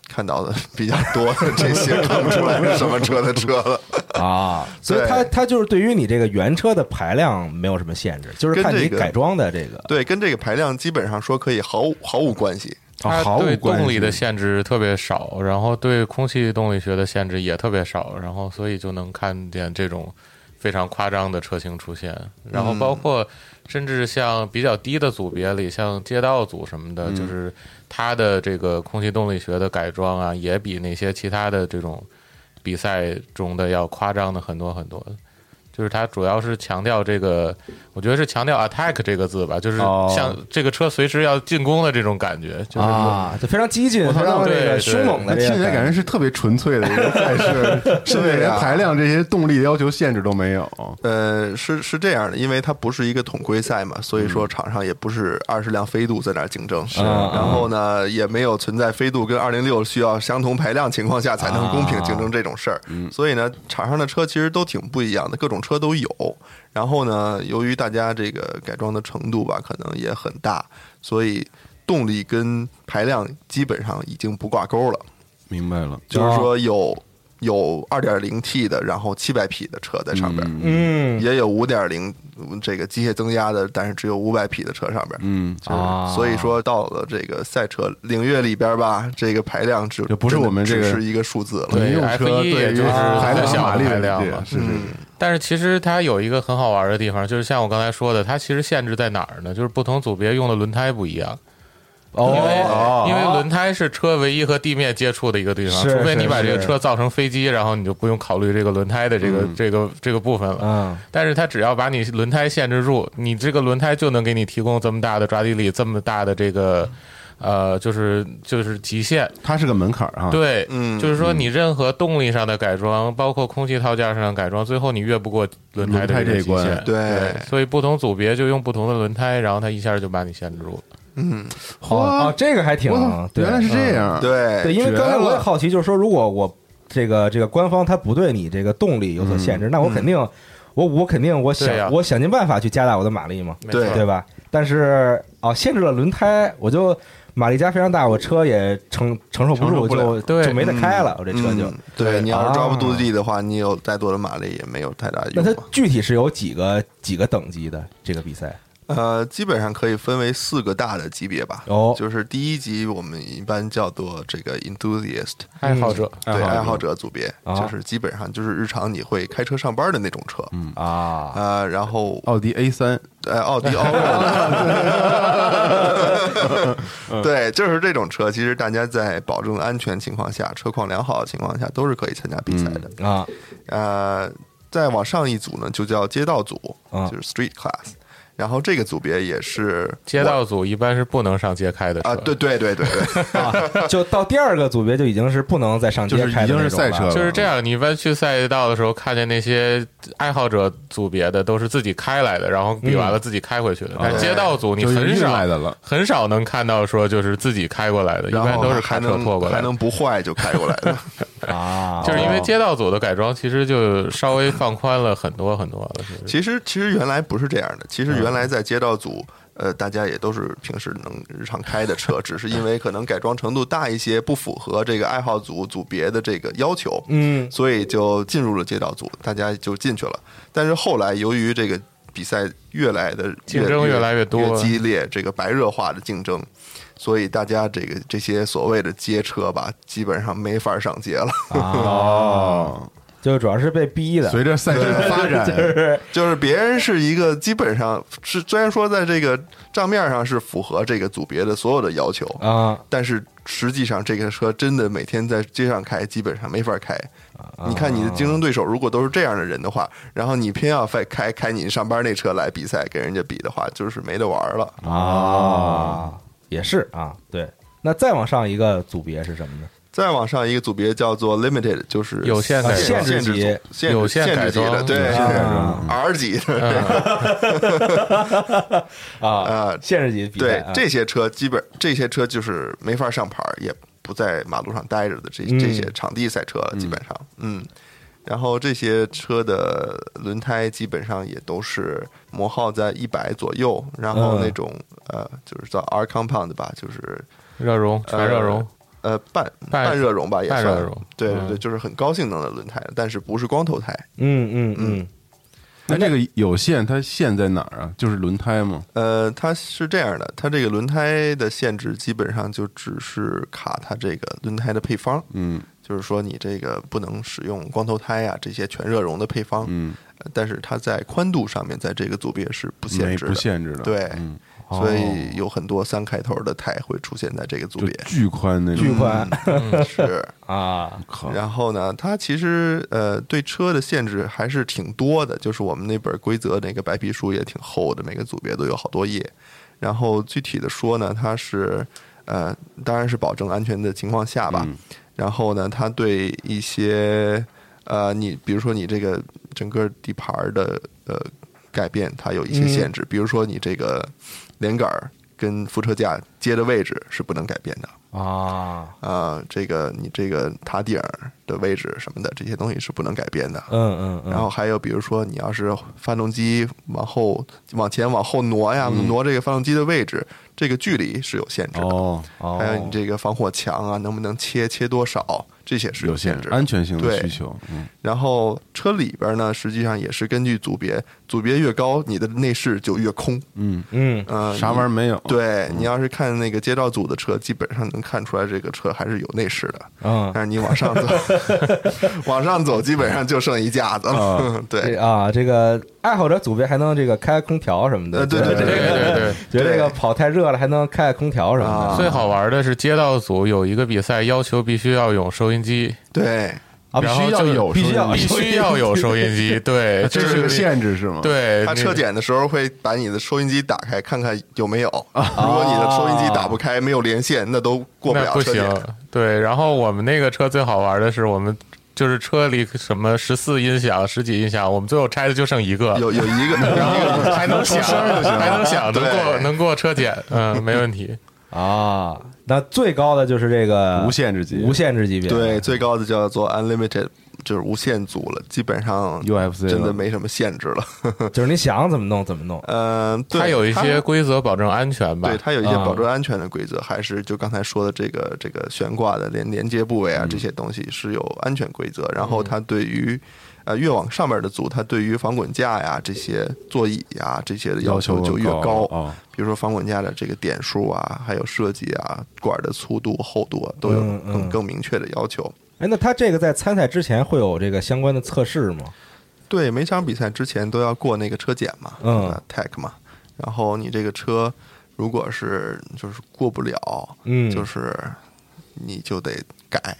看到的 *laughs* 比较多的 *laughs* 这些看不出来是什么车的车了。啊，*laughs* 所以它它就是对于你这个原车的排量没有什么限制，就是看你改装的这个对，跟这个排量基本上说可以毫无毫无关系。啊毫它对无关系动力的限制特别少，然后对空气动力学的限制也特别少，然后所以就能看见这种非常夸张的车型出现。然后包括甚至像比较低的组别里，像街道组什么的，就是它的这个空气动力学的改装啊，也比那些其他的这种比赛中的要夸张的很多很多。就是它主要是强调这个，我觉得是强调 attack 这个字吧，就是哦。像这个车随时要进攻的这种感觉，就是说啊，就非常激进，非常这个对。对凶猛的听起来感觉是特别纯粹的一个 *laughs* 赛事，*laughs* 甚至连排量这些动力要求限制都没有。呃，是是这样的，因为它不是一个统规赛嘛，所以说场上也不是二十辆飞度在那儿竞争，是啊。然后呢，也没有存在飞度跟二零六需要相同排量情况下才能公平竞争这种事儿，所以呢，场上的车其实都挺不一样的，各种车都有。然后呢，由于大家这个改装的程度吧，可能也很大，所以动力跟排量基本上已经不挂钩了。明白了，就是说有有二点零 T 的，然后七百匹的车在上边，嗯也有五点零这个机械增压的，但是只有五百匹的车上边。嗯，啊，所以说到了这个赛车领域里边吧，这个排量只就不是我们这个只是一个数字了。对民用 F1 车对就是排量小马力量嘛是是但是其实它有一个很好玩的地方，就是像我刚才说的，它其实限制在哪儿呢？就是不同组别用的轮胎不一样，因为、哦，因为轮胎是车唯一和地面接触的一个地方，除非你把这个车造成飞机，然后你就不用考虑这个轮胎的这个、这个这个部分了。嗯但是它只要把你轮胎限制住，你这个轮胎就能给你提供这么大的抓地力，这么大的这个呃，就是就是极限。它是个门槛儿啊。对，嗯就是说你任何动力上的改装，包括空气套件上的改装，最后你越不过轮胎的这一关个极限。对所以不同组别就用不同的轮胎，然后它一下就把你限制住了。嗯，哦哦，这个还挺，对原来是这样。对对，因为刚才我也好奇，就是说，如果我这个这个官方他不对你这个动力有所限制，那我肯定我我肯定我想、我想尽办法去加大我的马力嘛，对对吧？但是哦，限制了轮胎，我就马力加非常大，我车也承承受不住，就就没得开了，我这车就。嗯对你要是啊抓不住地的话，你有再多的马力也没有太大那它。具体是有几个几个等级的这个比赛？呃，基本上可以分为四个大的级别吧。哦就是第一级我们一般叫做这个 enthusiast，爱好者，对爱好者组别，啊就是基本上就是日常你会开车上班的那种车。嗯啊，啊，然后奥迪 A 三，呃，奥迪欧陆，*laughs* 对，就是这种车，其实大家在保证安全情况下，车况良好的情况下，都是可以参加比赛的。啊呃，再往上一组呢，就叫街道组，啊就是 street class。然后这个组别也是街道组一般是不能上街开的车啊，对对对对对，*laughs* 啊，就到第二个组别就已经是不能再上街就是已经是赛车了，就是这样，你一般去赛道的时候，看见那些爱好者组别的都是自己开来的，然后比完了自己开回去的。但街道组你很少来的了。很少能看到说就是自己开过来的，一般都是开车拖过来的。还能不坏就开过来的。*laughs* 啊，就是因为街道组的改装其实就稍微放宽了很多很多了？其实其实原来不是这样的，其实原来在街道组。呃，大家也都是平时能日常开的车，只是因为可能改装程度大一些，不符合这个爱好组组别的这个要求，嗯所以就进入了街道组，大家就进去了。但是后来由于这个比赛越来的竞争越来越多越激烈，这个白热化的竞争，所以大家这个这些所谓的街车吧，基本上没法上街了。哦，*laughs* 就主要是被逼的，随着赛事的发展，是 *laughs* 就是别人是一个基本上是虽然说在这个账面上是符合这个组别的所有的要求，啊，但是实际上这个车真的每天在街上开，基本上没法开。你看你的竞争对手如果都是这样的人的话，然后你偏要开开开你上班那车来比赛跟人家比的话，就是没得玩了。啊，也是啊，对。那再往上一个组别是什么呢？再往上一个组别叫做 limited，就是有限改装限制级限有限限制级的，对，R 级的。*laughs* 啊啊限制级比赛对啊，这些车基本这些车就是没法上牌，也不在马路上待着的这嗯这些场地赛车了，基本上，嗯。然后这些车的轮胎基本上也都是磨耗在一百左右，然后嗯那种、呃就是叫 R compound 吧，就是热熔全热熔，呃半半热熔吧，也算半热熔。嗯对对对，就是很高性能的轮胎，但是不是光头胎。嗯嗯。嗯那这个有限，它限在哪儿啊？就是轮胎吗？呃，它是这样的，它这个轮胎的限制基本上就只是卡它这个轮胎的配方，嗯。就是说你这个不能使用光头胎啊这些全热熔的配方，嗯，呃但是它在宽度上面在这个组别是不限制的，不限制的，对。嗯，所以有很多三开头的胎会出现在这个组别，巨宽那种，巨宽。是。*laughs* 啊，然后呢，它其实呃对车的限制还是挺多的，就是我们那本规则那个白皮书也挺厚的，每个组别都有好多页。然后具体的说呢，它是呃当然是保证安全的情况下吧。嗯。然后呢，它对一些呃你比如说你这个整个底盘的呃改变，它有一些限制，比如说你这个连杆儿跟副车架接的位置是不能改变的。啊，啊、这个你这个塔顶儿的位置什么的，这些东西是不能改变的。嗯嗯嗯，然后还有比如说，你要是发动机往后、往前、往后挪呀，挪这个发动机的位置，这个距离是有限制的。哦，哦还有你这个防火墙啊，能不能切，切多少，这些是有限制的。安全性的需求，嗯，然后车里边呢，实际上也是根据组别，组别越高，你的内饰就越空。嗯，嗯嗯、啥玩意儿没有？对你要是看那个街道组的车，基本上能看出来这个车还是有内饰的。嗯但是你往上走，*laughs* 往上走基本上就剩一架子了。*laughs* 对，啊，这个爱好者组别还能这个开空调什么的，呃对对对对对对。*laughs* 觉得这个跑太热了还能开空调什么啊的最好玩的是街道组有一个比赛，要求必须要有收音机，对，啊，然后就是必须要有，必须要必须要有收音机。*laughs* 对，这是个个限制是吗？，对，他车检的时候会把你的收音机打开，看看有没有。如果你的收音机打不开，没有连线，那都过不了车检。行。对，然后我们那个车最好玩的是，我们就是车里什么十四音响、十几音响，我们最后拆的就剩一个，有有一个，*laughs* 然后 *laughs* 还能响，还能响，能过能过车检，嗯，没问题。啊，那最高的就是这个无限制级无限制级别，对，最高的叫做 unlimited，就是无限组了，基本上 UFC 真的没什么限制了。*laughs* 就是你想怎么弄怎么弄。嗯，*laughs* 对它有一些规则保证安全吧对，？它有一些啊保证安全的规则，还是就刚才说的这个这个悬挂的连连接部位啊，嗯这些东西是有安全规则。然后它对于呃越往上面的组，它对于防滚架呀、这些座椅呀这些的要求就越高。哦，比如说防滚架的这个点数啊，还有设计啊，管的粗度、厚度啊，都有更更明确的要求。哎，那它这个在参赛之前会有这个相关的测试吗？对，每场比赛之前都要过那个车检嘛，嗯呃，tech 嘛。然后你这个车如果是就是过不了，嗯就是你就得改。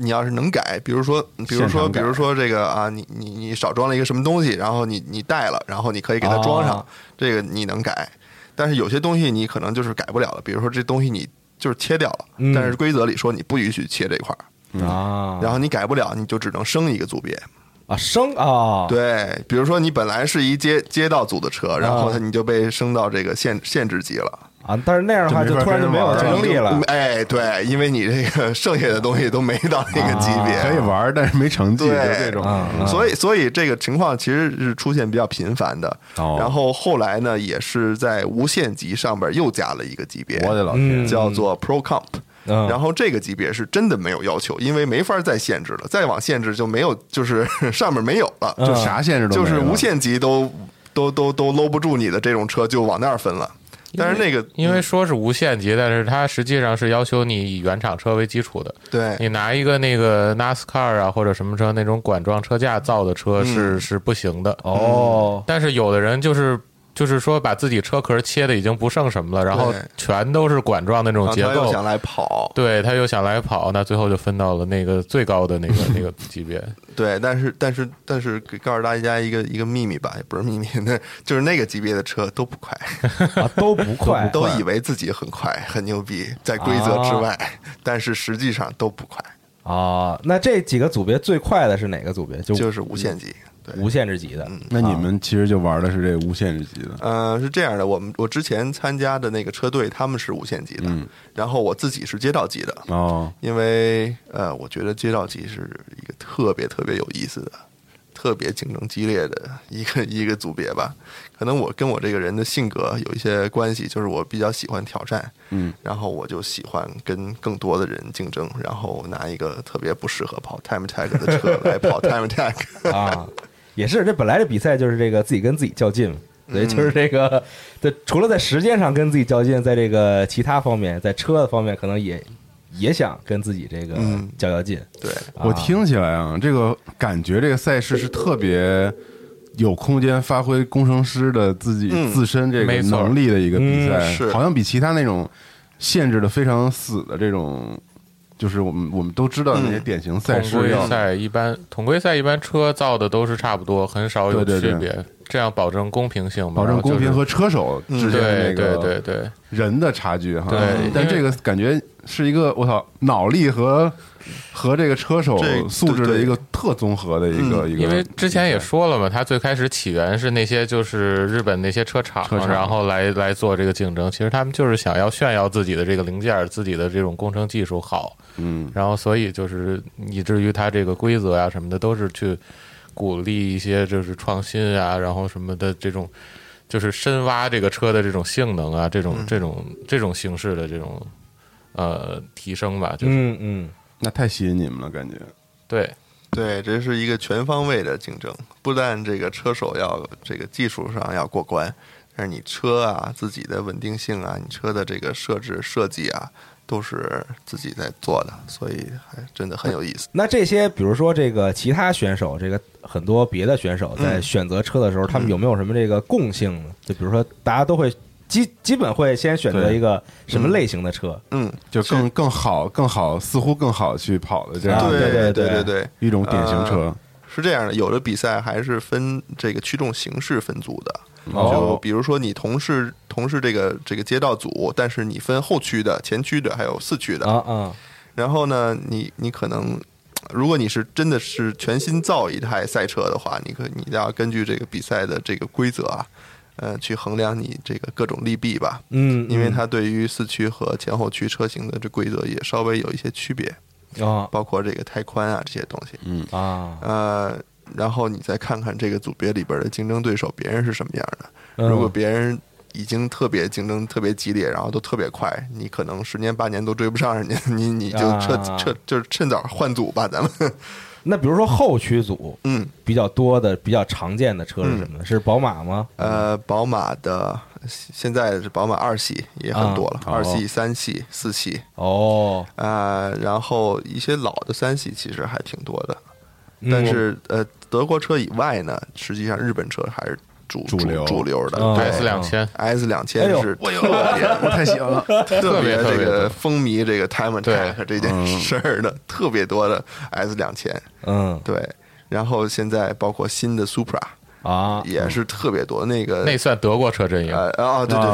你要是能改，比如说，比如说，比如说这个啊，你你你少装了一个什么东西，然后你你带了，然后你可以给它装上，哦。这个你能改。但是有些东西你可能就是改不了了，比如说这东西你就是切掉了，嗯。但是规则里说你不允许切这块儿，啊，然后你改不了，你就只能升一个组别。啊升啊，对，比如说你本来是一街街道组的车，然后它你就被升到这个限限制级了。啊，但是那样的话就突然就没有竞争力了哎，对，因为你这个 *laughs* 剩下的东西都没到那个级别，可以玩，但是没成绩，就对这种。啊啊所以，所以这个情况其实是出现比较频繁的。哦然后后来呢，也是在无限级上边又加了一个级别，我的老嗯天，叫做 Pro Comp。嗯然后这个级别是真的没有要求，因为没法再限制了，再往限制就没有，就是 *laughs* 上面没有了，嗯就啥限制都没了就是无限级都都都都搂不住你的这种车，就往那儿分了。但是那个因为说是无限级，但是它实际上是要求你以原厂车为基础的。对你拿一个那个 NASCAR 啊或者什么车那种管状车架造的车是、嗯是不行的。哦，但是有的人就是就是说把自己车壳切的已经不剩什么了，然后全都是管状的那种结构。他又想来跑，对他又想来跑，那最后就分到了那个最高的那个那个级别。对，但是但是但是给告诉大家一个一个秘密吧，也不是秘密，*laughs* 那就是那个级别的车都不快，*laughs* 啊都不快，*laughs* 都以为自己很快很牛逼，在规则之外，但是实际上都不快，啊。那这几个组别最快的是哪个组别？就就是无限级。对，无限制级的。那你们其实就玩的是这无限制级的，呃，是这样的，我们我之前参加的那个车队，他们是无限级的，嗯。然后我自己是街道级的，哦，因为呃，我觉得街道级是一个特别特别有意思的、特别竞争激烈的一个一个组别吧。可能我跟我这个人的性格有一些关系，就是我比较喜欢挑战，嗯，然后我就喜欢跟更多的人竞争，然后拿一个特别不适合跑 time tag 的车来跑 time tag。*laughs* 啊，*laughs* 也是，这本来这比赛就是这个自己跟自己较劲嘛，对，就是这个，对，除了在时间上跟自己较劲，在这个其他方面，在车的方面，可能也也想跟自己这个嗯。较较劲。对，啊。我听起来啊，这个感觉这个赛事是特别有空间发挥工程师的自己嗯。自身这个能力的一个比嗯赛，是。好像比其他那种限制的非常死的这种，就是我们我们都知道的那些嗯。典型赛统规事要赛一般，统规赛一般车造的都是差不多，很少有对对对。区别，这样保证公平性嘛，保证公平和车手之间的那对对个对对，人的差距哈。对但这个感觉是一个我操脑力和和这个车手素质的一个特综合的一个一个。因为之前也说了嘛，它最开始起源是那些就是日本那些车厂，然后来来做这个竞争。其实他们就是想要炫耀自己的这个零件儿，自己的这种工程技术好，嗯，然后所以就是以至于它这个规则呀、什么的都是去鼓励一些就是创新啊，然后什么的这种。就是深挖这个车的这种性能啊，这种这种这种形式的这种呃提升吧，就是、嗯嗯，那太吸引你们了，感觉。对对，这是一个全方位的竞争，不但这个车手要这个技术上要过关，但是你车啊自己的稳定性啊，你车的这个设置设计啊，都是自己在做的，所以还真的很有意思。那这些，比如说这个其他选手，这个很多别的选手在嗯选择车的时候，他们有没有什么这个共性呢？就比如说，大家都会基基本会先选择一个什么类型的车？嗯，就更更好、更好，似乎更好去跑的这样对对对对对对，一种典型车。是这样的，有的比赛还是分这个驱动形式分组的。哦就比如说你同是同是这个这个街道组，但是你分后驱的、前驱的，还有四驱的。啊啊，然后呢，你你可能，如果你是真的是全新造一台赛车的话，你可你要根据这个比赛的这个规则啊，呃去衡量你这个各种利弊吧。嗯，因为它对于四驱和前后驱车型的这规则也稍微有一些区别，啊包括这个胎宽啊这些东西。嗯啊，呃，然后你再看看这个组别里边的竞争对手，别人是什么样的。嗯如果别人已经特别竞争特别激烈，然后都特别快，你可能十年八年都追不上人家，*laughs* 你你就彻啊彻就是趁早换组吧，咱们。*laughs* 那比如说后驱组嗯，比较多的、比较常见的车是什么呢？是宝马吗？呃，宝马的现在是宝马二系也很多了，啊。二系、三系、四系。哦，啊、然后一些老的三系其实还挺多的，嗯。但是呃，德国车以外呢，实际上日本车还是主主流。主流的。嗯。对 S 两千，S 两千是特别太喜欢了，*laughs* 特别这个风靡这个 Time 对。Attack 这件事儿的，特别多的 S 两千，嗯。对。然后现在包括新的 Supra 啊，也是特别多，那个那算德国车阵营。呃啊对对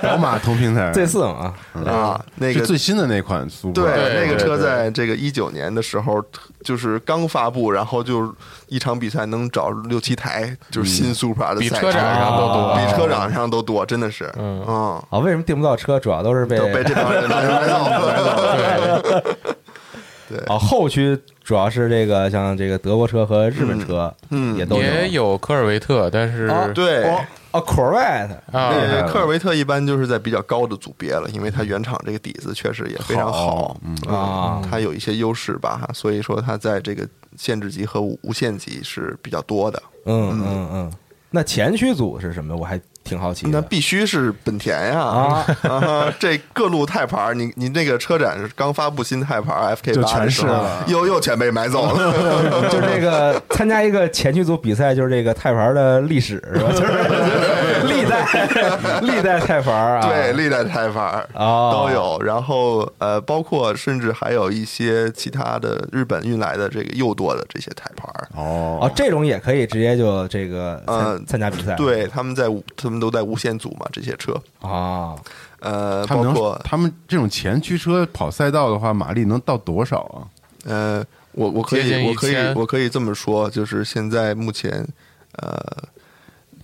对。宝马同平台。Z 四嘛，啊。那个最新的那款 Supra，对，那个车对。对在这个一九年的时候，就是刚发布，然后就一场比赛能找六七台，就是新 Supra 的赛比车展上都多。比车展上都多，真的是，嗯。嗯，啊，为什么订不到车？主要都是被都被这帮人买走了。*laughs* 对，啊，后驱主要是这个像这个德国车和日本车，嗯也都有。也有科尔维特，但是啊对，哦啊，Corvette。啊，科尔维特一般就是在比较高的组别了，因为它原厂这个底子确实也非常好，嗯啊。它有一些优势吧，所以说它在这个限制级和无无限级是比较多的。嗯。嗯嗯，那前驱组是什么？我还挺好奇。那必须是本田呀！啊啊，这各路泰牌儿，你你那个车展是刚发布新泰牌 FK 就八全是了，又又全被买走了。*laughs* 就是这个参加一个前驱组比赛，就是这个泰牌的历史是吧？就是 *laughs* *laughs* 历代历代泰牌啊，对，历代泰牌儿哦。都有，然后呃，包括甚至还有一些其他的日本运来的这个右舵的这些泰牌儿。哦。哦，这种也可以直接就这个呃参加比赛，对，他们在他们都在无限组嘛，这些车，啊，呃，他们包括他们这种前驱车跑赛道的话，马力能到多少啊？呃，我我可以我可以我可以这么说，就是现在目前呃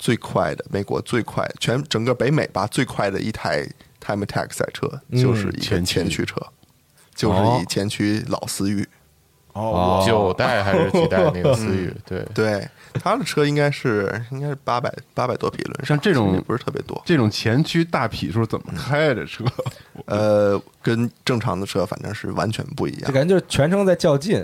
最快的美国最快全整个北美吧最快的一台 Time Attack 赛车嗯就是一个前驱前驱车，就是哦以前驱老思域。哦九代还是几代那个思域，*laughs* 对，对，他的车应该是应该是八百八百多匹轮，像这种也不是特别多。这种前驱大匹数怎么开这车？*laughs* 呃，跟正常的车反正是完全不一样。就感觉就是全程在较劲，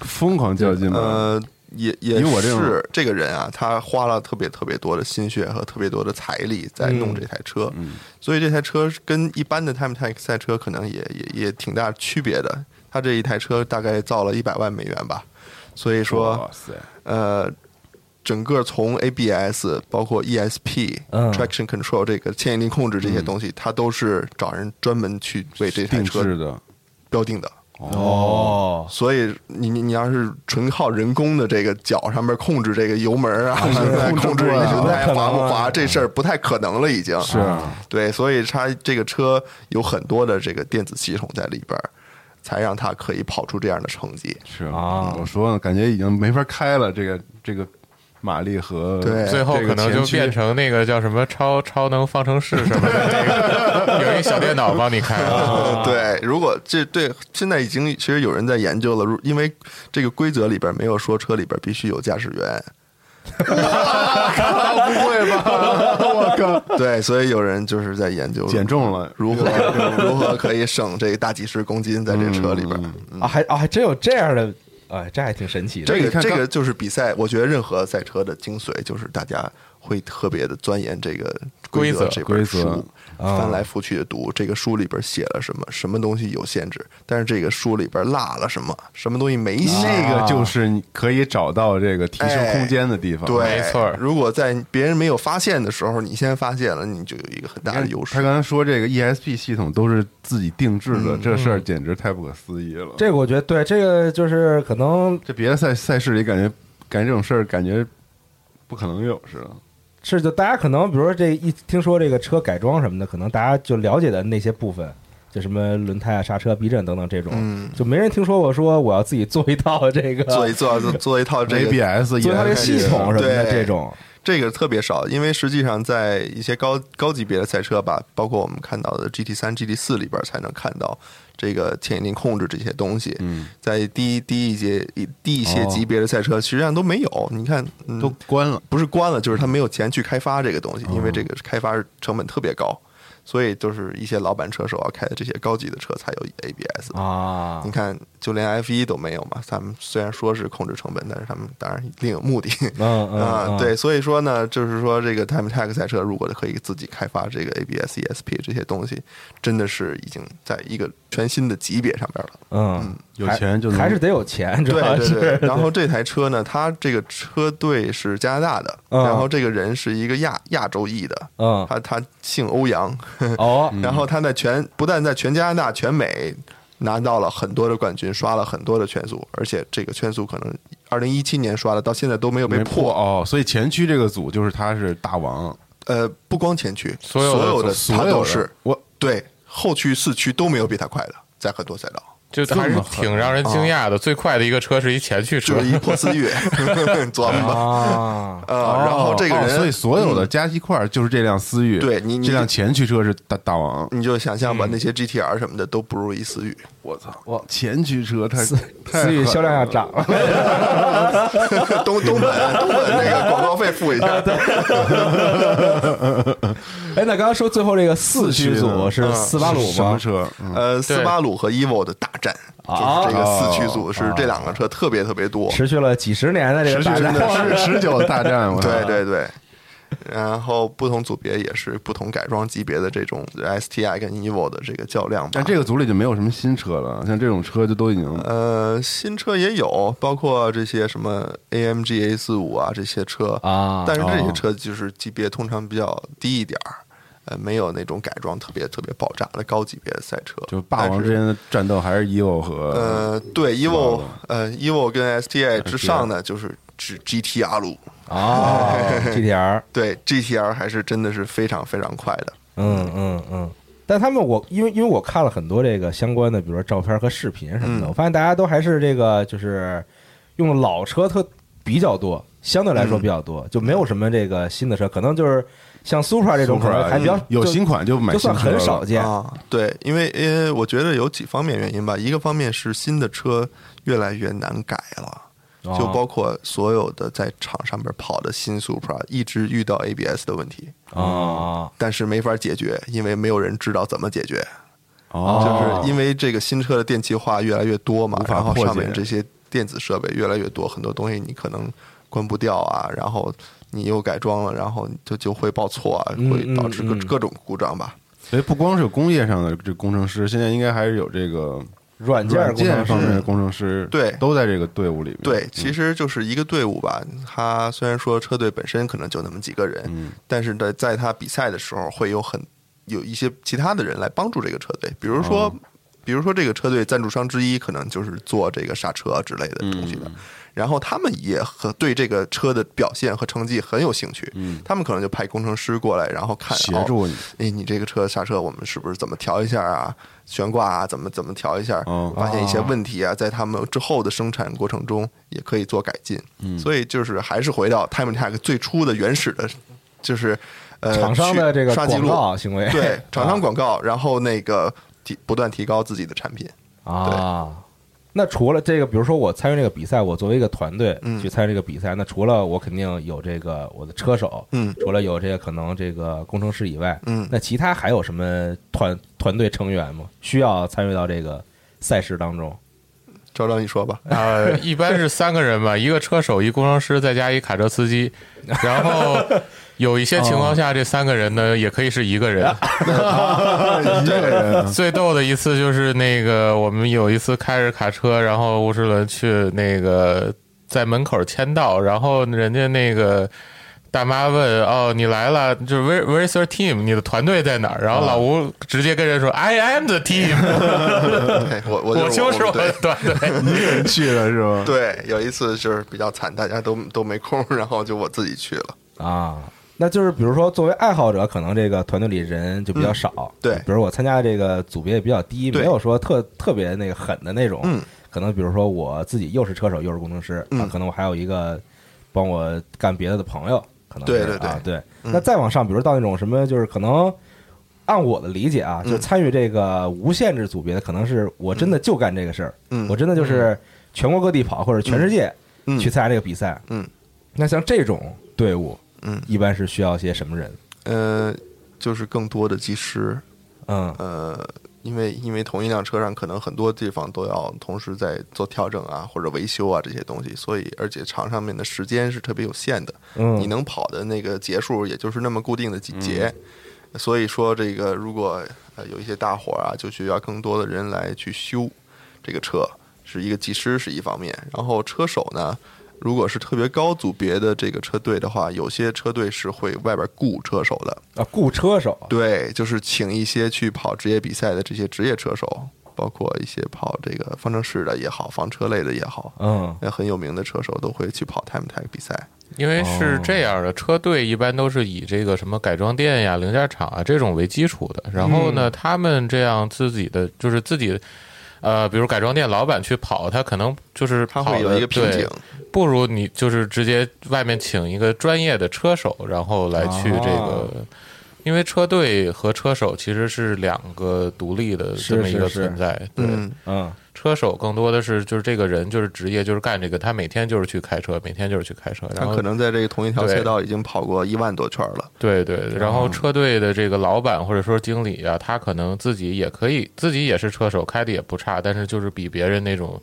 疯狂较劲吗？呃，也也是这个人啊，他花了特别特别多的心血和特别多的财力在弄这台车，嗯所以这台车跟一般的 Time Attack 赛车可能也也也挺大区别的。他这一台车大概造了一百万美元吧，所以说，呃，整个从 ABS 包括 ESP、嗯 Traction Control 这个牵引力控制这些东西，它都是找人专门去为这台车的标定的。哦，所以你你你要是纯靠人工的这个脚上面控制这个油门啊，*laughs* 控制轮胎滑不滑，这事儿不太可能了，已经。是。对，所以它这个车有很多的这个电子系统在里边，才让它可以跑出这样的成绩。是。啊我说呢，感觉已经没法开了，这个这个马力和对最后可能就变成那个叫什么超超能方程式什么的，那 *laughs* 个有一小电脑帮你开对，如果这对现在已经其实有人在研究了，如因为这个规则里边没有说车里边必须有驾驶员，不会吧？*laughs* 我靠，对，所以有人就是在研究减重了，如何如何可以省这大几十公斤在这车里边。嗯。啊，还啊还真有这样的，哎，这还挺神奇的。这个这个就是比赛，我觉得任何赛车的精髓就是大家会特别的钻研这个规则这本规则书，啊翻来覆去的读这个书里边写了什么，什么东西有限制，但是这个书里边落了什么，什么东西没写。那个就是你可以找到这个提升空间的地方。对，没错如果在别人没有发现的时候，你先发现了，你就有一个很大的优势他。刚才说这个 ESP 系统都是自己定制的，嗯这事儿简直太不可思议了。这个我觉得对，这个就是可能这别的赛赛事里感觉感觉这种事儿感觉不可能有似的。是就大家可能比如说这一听说这个车改装什么的，可能大家就了解的那些部分就什么轮胎啊、刹车、避震等等这种，嗯就没人听说过说我要自己做一套这个做一做做一套这个 ABS 做一套这个系统什么的对这种，这个特别少，因为实际上在一些高高级别的赛车吧，包括我们看到的 GT 三、GT 四里边才能看到这个牵引力控制这些东西。嗯，在低低一些、低一些哦级别的赛车，实际上都没有。你看，嗯、都关了。不是关了，就是他没有钱去开发这个东西，因为这个开发成本特别高，所以就是一些老板车手啊开的这些高级的车才有 ABS 啊你看，就连 F 一都没有嘛。他们虽然说是控制成本，但是他们当然另有目的。嗯 *laughs* 对，所以说呢，就是说这个 Time Attack 赛车如果可以自己开发这个 ABS、ESP 这些东西，真的是已经在一个全新的级别上边了。嗯，有钱就还是得有钱，主对要是对对，然后这台车呢，它这个车队是加拿大的，嗯然后这个人是一个亚亚洲裔的，嗯他他姓欧阳，*laughs* 哦，然后他在全不但在全加拿大、全美拿到了很多的冠军，刷了很多的圈速，而且这个圈速可能二零一七年刷的，到现在都没有被破哦，所以前驱这个组就是他是大王，呃，不光前驱，所有的有的所有的他都是我对后驱、四驱都没有比它快的，在很多赛道。就还是挺让人惊讶的。最快的一个车是一前驱车就是，一破思域 *laughs* *laughs* 钻吧。啊，呃，然后这个哦人，所以所有的嗯加一块儿就是这辆思域，对你你这辆前驱车是大大王，你就想象吧，那些 GTR 什么的都不如一思域。我操，我前驱车太思思域销量要涨了，*laughs* 东东本东本那个广告费付一下。哎，那刚刚说最后这个四驱组是嗯斯巴鲁吗？什么车？嗯呃，斯巴鲁和 EVO 的大战，啊就是这个四驱组是这两个车特别特别多。持续了几十年的这个大真战，的是持久大战，*laughs* 对对对。然后不同组别也是不同改装级别的这种 STI 跟 EVO 的这个较量吧。但这个组里就没有什么新车了，像这种车就都已经呃，新车也有，包括这些什么 AMG A 四五啊这些车啊但是这些哦车就是级别通常比较低一点儿，呃，没有那种改装特别特别爆炸的高级别的赛车。就霸王之间的战斗还是 EVO 和呃，对，EVO 呃，EVO 跟 STI 之上呢，就是指 GTR 路。*laughs* 啊，GTR，对，GTR 还是真的是非常非常快的。嗯嗯嗯。但他们我因为因为我看了很多这个相关的，比如说照片和视频什么的，嗯我发现大家都还是这个就是用老车特比较多，相对来说比较多，就没有什么这个新的车，可能就是像 Supra 这种可能还比较有新款就买就算很少见。啊，对，因为呃，我觉得有几方面原因吧。一个方面是新的车越来越难改了，哦。就包括所有的在场上边跑的新 Supra 一直遇到 ABS 的问题，啊但是没法解决，因为没有人知道怎么解决。哦，就是因为这个新车的电气化越来越多嘛然后上面这些电子设备越来越多，很多东西你可能关不掉啊，然后你又改装了，然后就就会报错啊，嗯会导致各嗯。嗯各种故障吧。所以不光是有工业上的这工程师，现在应该还是有这个软件软件工程师。方面的工程师，对。都在这个队伍里面。对，其实就是一个队伍吧。他虽然说车队本身可能就那么几个人，嗯。但是在，在他比赛的时候会有很有一些其他的人来帮助这个车队，比如说，哦。比如说这个车队赞助商之一可能就是做这个刹车之类的东西的，嗯然后他们也和对这个车的表现和成绩很有兴趣，嗯他们可能就派工程师过来，然后看协助你哦，哎，你这个车刹车我们是不是怎么调一下啊？悬挂啊，怎么怎么调一下？哦发现一些问题啊，在他们之后的生产过程中也可以做改进。嗯所以就是还是回到 Time Attack 最初的原始的，就是呃厂商的这个刷记录，告行为，对厂商广告，然后那个提不断提高自己的产品。啊。那除了这个，比如说我参与这个比赛，我作为一个团队嗯去参与这个比赛，那除了我肯定有这个我的车手，嗯除了有这个可能这个工程师以外，嗯那其他还有什么团团队成员吗？需要参与到这个赛事当中？赵赵，你说吧。*laughs* 呃，一般是三个人吧，一个车手，一工程师，再加一卡车司机。然后有一些情况下，这三个人呢也可以是一个人。*laughs* 一个人最逗的一次就是那个，我们有一次开着卡车，然后吴世伦去那个在门口签到，然后人家那个。大妈问：“哦，你来了，就是 Where Where's your team？你的团队在哪儿？”然后老吴直接跟人说：“I am the team，对 *laughs* 我我我就就是我的团队。*laughs* ”一个人去了是吗？对，有一次就是比较惨，大家都都没空，然后就我自己去了。啊，那就是比如说作为爱好者，可能这个团队里人就比较少。嗯对。比如我参加的这个组别也比较低，没有说特特别那个狠的那种。嗯，可能比如说我自己又是车手又是工程师，嗯。啊，可能我还有一个帮我干别的的朋友，可能是对对对啊对。嗯。那再往上，比如到那种什么，就是可能按我的理解啊，嗯。就参与这个无限制组别的，可能是我真的就干这个事儿，嗯。我真的就是全国各地跑或者全世界嗯。去参加这个比赛。嗯，那像这种队伍，嗯。一般是需要些什么人？呃，就是更多的技师，嗯。呃，因为因为同一辆车上可能很多地方都要同时在做调整啊或者维修啊这些东西，所以而且场上面的时间是特别有限的，嗯，你能跑的那个节数也就是那么固定的几节，所以说这个如果呃有一些大伙儿啊，就需要更多的人来去修这个车，是一个技师是一方面，然后车手呢。如果是特别高组别的这个车队的话，有些车队是会外边雇车手的，啊，雇车手，对，就是请一些去跑职业比赛的这些职业车手，包括一些跑这个方程式的也好，房车类的也好，嗯。那很有名的车手都会去跑 time tag 比赛。因为是这样的，车队一般都是以这个什么改装店呀、零件厂啊这种为基础的。然后呢，他们这样自己的就是自己，呃，比如改装店老板去跑，他可能就是他跑的会有一个瓶对颈，不如你就是直接外面请一个专业的车手，然后来去这个，哦因为车队和车手其实是两个独立的这么一个是是。存在。对，嗯，嗯车手更多的是就是这个人就是职业就是干这个，他每天就是去开车，每天就是去开车，然后他可能在这个同一条对。赛道已经跑过一万多圈了。对对，然后车队的这个老板或者说经理啊，他可能自己也可以，自己也是车手，开的也不差，但是就是比别人那种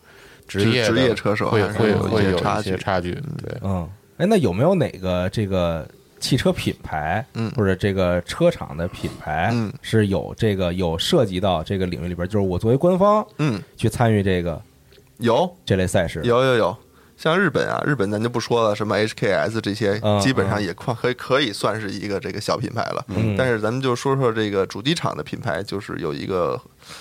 职业的职业车手会会会有一些差距。些差距。对，嗯，哎，那有没有哪个这个汽车品牌，嗯。或者这个车厂的品牌，嗯。是有这个有涉及到这个领域里边，就是我作为官方嗯，去参与这个有。这类赛事？有有有，像日本啊，日本咱就不说了，什么 HKS 这些嗯，基本上也快可以可以算是一个这个小品牌了。嗯。但是咱们就说说这个主机厂的品牌，就是有一个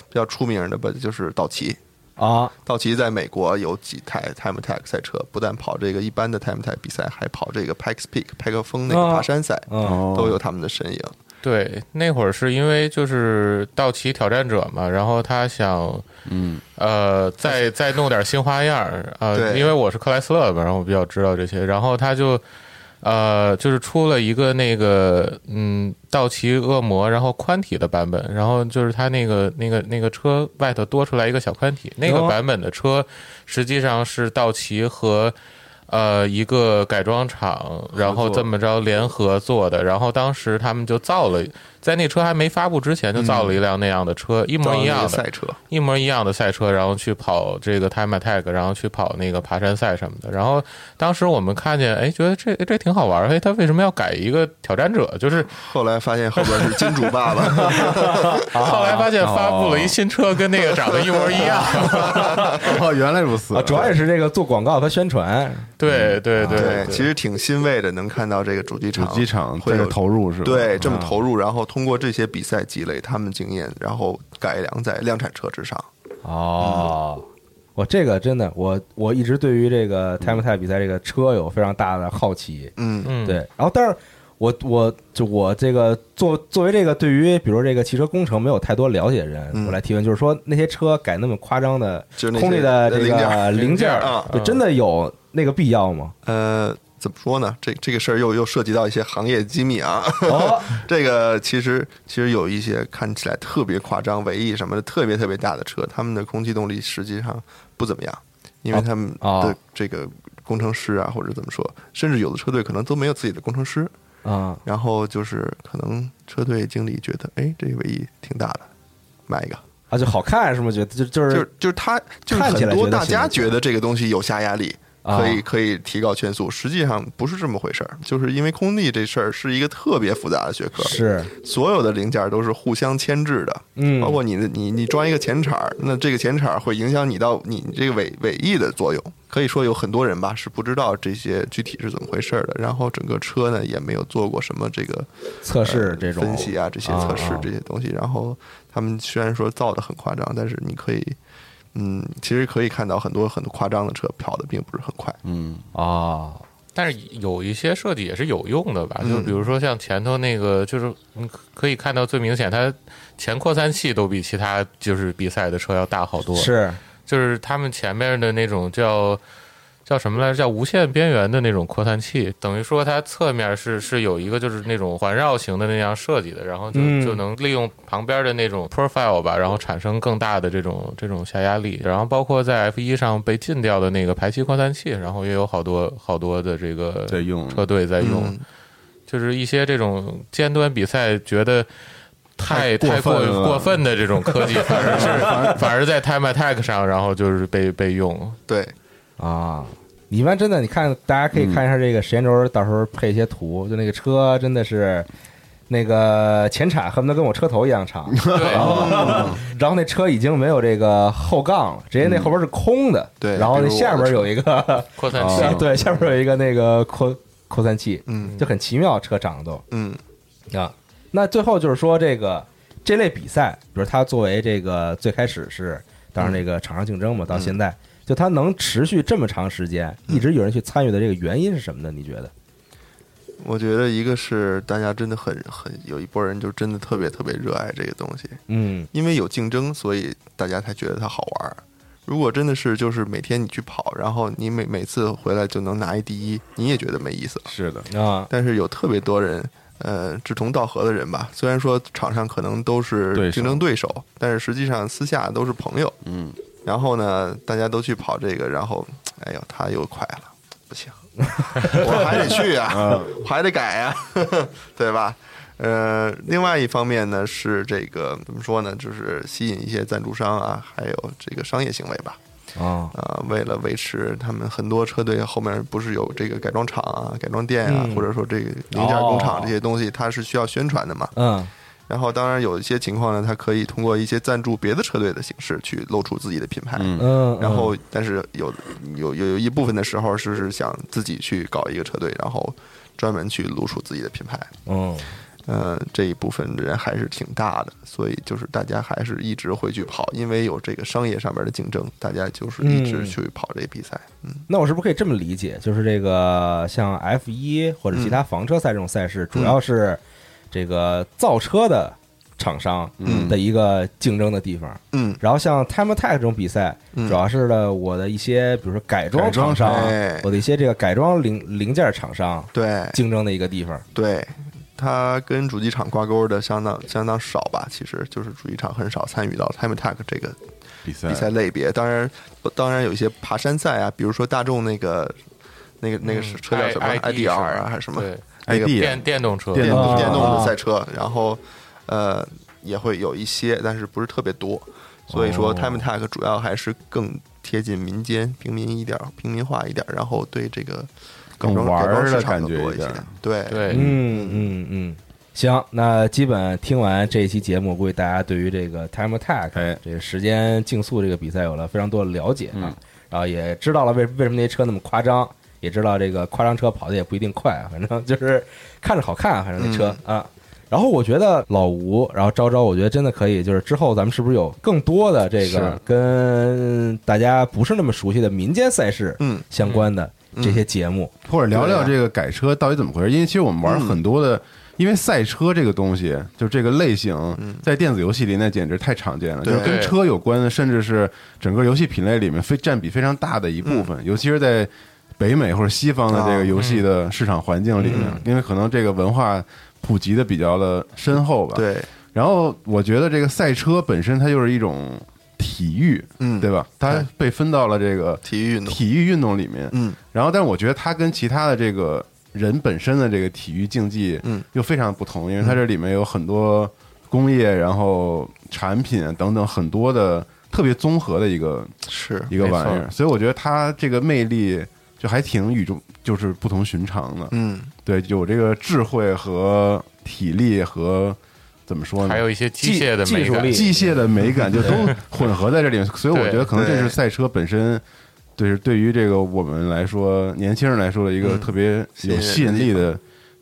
比较出名的吧，就是道奇。啊，道奇在美国有几台 Time Attack 赛车，不但跑这个一般的 Time Attack 比赛，还跑这个 Pikes Peak 派克峰那个爬山赛，嗯都有他们的身影。对，那会儿是因为就是道奇挑战者嘛，然后他想嗯。呃再 *laughs* 再弄点新花样儿呃，因为我是克莱斯勒嘛，然后我比较知道这些，然后他就呃就是出了一个那个嗯道奇恶魔，然后宽体的版本，然后就是它那个那个那个车外头多出来一个小宽体，那个哦版本的车实际上是道奇和。呃，一个改装厂，然后这么着联合做的，然后当时他们就造了，在那车还没发布之前就造了一辆那样的车，一模一样的，赛车，一模一样的赛车，然后去跑这个 Time Attack，然后去跑那个爬山赛什么的。然后当时我们看见，哎，觉得这这挺好玩儿，哎，他为什么要改一个挑战者？就是 *laughs* 后来发现后边是金主爸爸，*laughs* 后来发现发布了一新车，跟那个长得一模一样。哦，原来如此啊，主要也是这个做广告和宣传，对对对对，其实挺欣慰的，能看到这个主机厂主机厂这个会有投入是吧？对这么啊投入，然后通过这些比赛积累他们经验，然后改良在量产车之上。哦，我这个真的，我我一直对于这个 Time Attack 比赛这个车有非常大的好奇，嗯。嗯，对，然后但是我我就我这个作作为这个对于比如这个汽车工程没有太多了解的人，嗯。我来提问，就是说那些车改那么夸张的就那些空力的这零件个零件儿啊，真的有那个必要吗？呃，怎么说呢？这这个事儿又又涉及到一些行业机密啊。哦，*laughs* 这个其实其实有一些看起来特别夸张、尾翼什么的特别特别大的车，他们的空气动力实际上不怎么样，因为他们哦的这个工程师啊，或者怎么说，甚至有的车队可能都没有自己的工程师。啊，然后就是可能车队经理觉得，哎，这个尾翼挺大的，买一个。啊，就好看是吗？觉得就就就是就是他就是看起来很多大家觉得这个东西有下压力，啊可以可以提高圈速，实际上不是这么回事儿。就是因为空地这事儿是一个特别复杂的学科，是所有的零件都是互相牵制的，嗯，包括你的你你装一个前铲儿，那这个前铲儿会影响你到你这个尾尾翼的作用。可以说有很多人吧是不知道这些具体是怎么回事儿的，然后整个车呢也没有做过什么这个测试呃这种分析啊，这些测试这些东西。然后他们虽然说造的很夸张，但是你可以，嗯，其实可以看到很多很多夸张的车跑的并不是很快。嗯，啊，但是有一些设计也是有用的吧，嗯就比如说像前头那个，就是你可以看到最明显，它前扩散器都比其他就是比赛的车要大好多。是就是他们前面的那种叫叫什么来着？叫无线边缘的那种扩散器，等于说它侧面是是有一个就是那种环绕型的那样设计的，然后就、嗯就能利用旁边的那种 profile 吧，然后产生更大的这种这种下压力。然后包括在 F 一上被禁掉的那个排气扩散器，然后也有好多好多的这个在用车队在用。嗯就是一些这种尖端比赛觉得太太太过过分的这种科技，反而是反而在 Time Attack 上，然后就是被被用。对，啊。你一般真的，你看，大家可以看一下这个时间轴，到时候配一些图。就那个车真的是，那个前铲恨不得跟我车头一样长，对，然后 *laughs* 然后那车已经没有这个后杠了，直接那后边是空的。对然后那下边有一个，扩散器啊 *laughs* 对，下边有一个那个扩扩散器，嗯就很奇妙，车长得都。嗯啊。那最后就是说，这个这类比赛，比如它作为这个最开始是，当然那个厂商竞争嘛，到现在就它能持续这么长时间，一直有人去参与的这个原因是什么呢？你觉得？我觉得一个是大家真的很很有一波人就真的特别特别热爱这个东西，嗯因为有竞争，所以大家才觉得它好玩儿。如果真的是就是每天你去跑，然后你每每次回来就能拿一第一，你也觉得没意思了。是的，啊，但是有特别多人，呃，志同道合的人吧。虽然说场上可能都是对手竞争对手，但是实际上私下都是朋友。嗯，然后呢，大家都去跑这个，然后，哎呦，他又快了，不行，*laughs* 我还得去 *laughs* 啊，我还得改啊，*laughs* 对吧？呃，另外一方面呢是这个怎么说呢，就是吸引一些赞助商啊，还有这个商业行为吧。啊，啊，为了维持他们很多车队后面不是有这个改装厂啊、改装店啊，嗯或者说这个零件工厂哦这些东西，它是需要宣传的嘛。嗯然后当然有一些情况呢，它可以通过一些赞助别的车队的形式去露出自己的品牌。嗯嗯，然后，但是有有有有一部分的时候是是想自己去搞一个车队，然后专门去露出自己的品牌。嗯呃，这一部分人还是挺大的，所以就是大家还是一直会去跑，因为有这个商业上面的竞争，大家就是一直嗯去跑这个比赛。嗯，那我是不是可以这么理解？就是这个像 F 一或者其他房车赛这种赛事，主要是这个造车的厂商嗯。的一个竞争的地方。嗯。然后像 Time Attack 这种比赛，嗯。主要是呢我的一些，比如说改装厂商哎，我的一些这个改装零零件厂商对。竞争的一个地方。对，它跟主机厂挂钩的相当相当少吧，其实就是主机厂很少参与到 Time Attack 这个比赛。比赛类别。当然，当然有一些爬山赛啊，比如说大众那个那个那个是车叫什么？I- 是 IDR 啊，还是什么？对，那个电电动车，电电动电动的啊。赛车，然后呃也会有一些，但是不是特别多。所以说哦，Time Attack 主要还是更贴近民间、平民一点、平民化一点，然后对这个更改装玩儿的改装市场感觉一点更多一些。对，对，嗯。嗯嗯，行，那基本听完这一期节目，估计大家对于这个 Time Attack 哎这个时间竞速这个比赛有了非常多的了解啊嗯，然后也知道了为为什么那些车那么夸张，也知道这个夸张车跑的也不一定快，反正 *laughs* 就是看着好看，反正那车啊。然后我觉得老吴，然后昭昭，我觉得真的可以，就是之后咱们是不是有更多的这个跟大家不是那么熟悉的民间赛事嗯。相关的这些节目？或者聊聊这个改车到底怎么回事？因为其实我们玩嗯。很多的，因为赛车这个东西，就这个类型嗯，在电子游戏里那简直太常见了，就是跟车有关的，甚至是整个游戏品类里面非占比非常大的一部分，尤其是在北美或者西方的这啊个游戏的市场环境里面，因为可能这个文化普及的比较的深厚吧。。对，然后我觉得这个赛车本身它就是一种体育，嗯，对吧？它被分到了这个体育运动，体育运动里面，嗯。然后，但是我觉得它跟其他的这个人本身的这个体育竞技，嗯，又非常不同，因为它这里面有很多工业，然后产品等等很多的特别综合的一个是一个玩意儿，所以我觉得它这个魅力就还挺与众，就是不同寻常的。嗯对，有这个智慧和体力和怎么说呢？还有一些机械的美感技术力，机械的美感就都混合在这里面，*laughs* 所以我觉得可能这是赛车本身，对对于这个我们来说，年轻人来说的一个嗯特别有吸引力的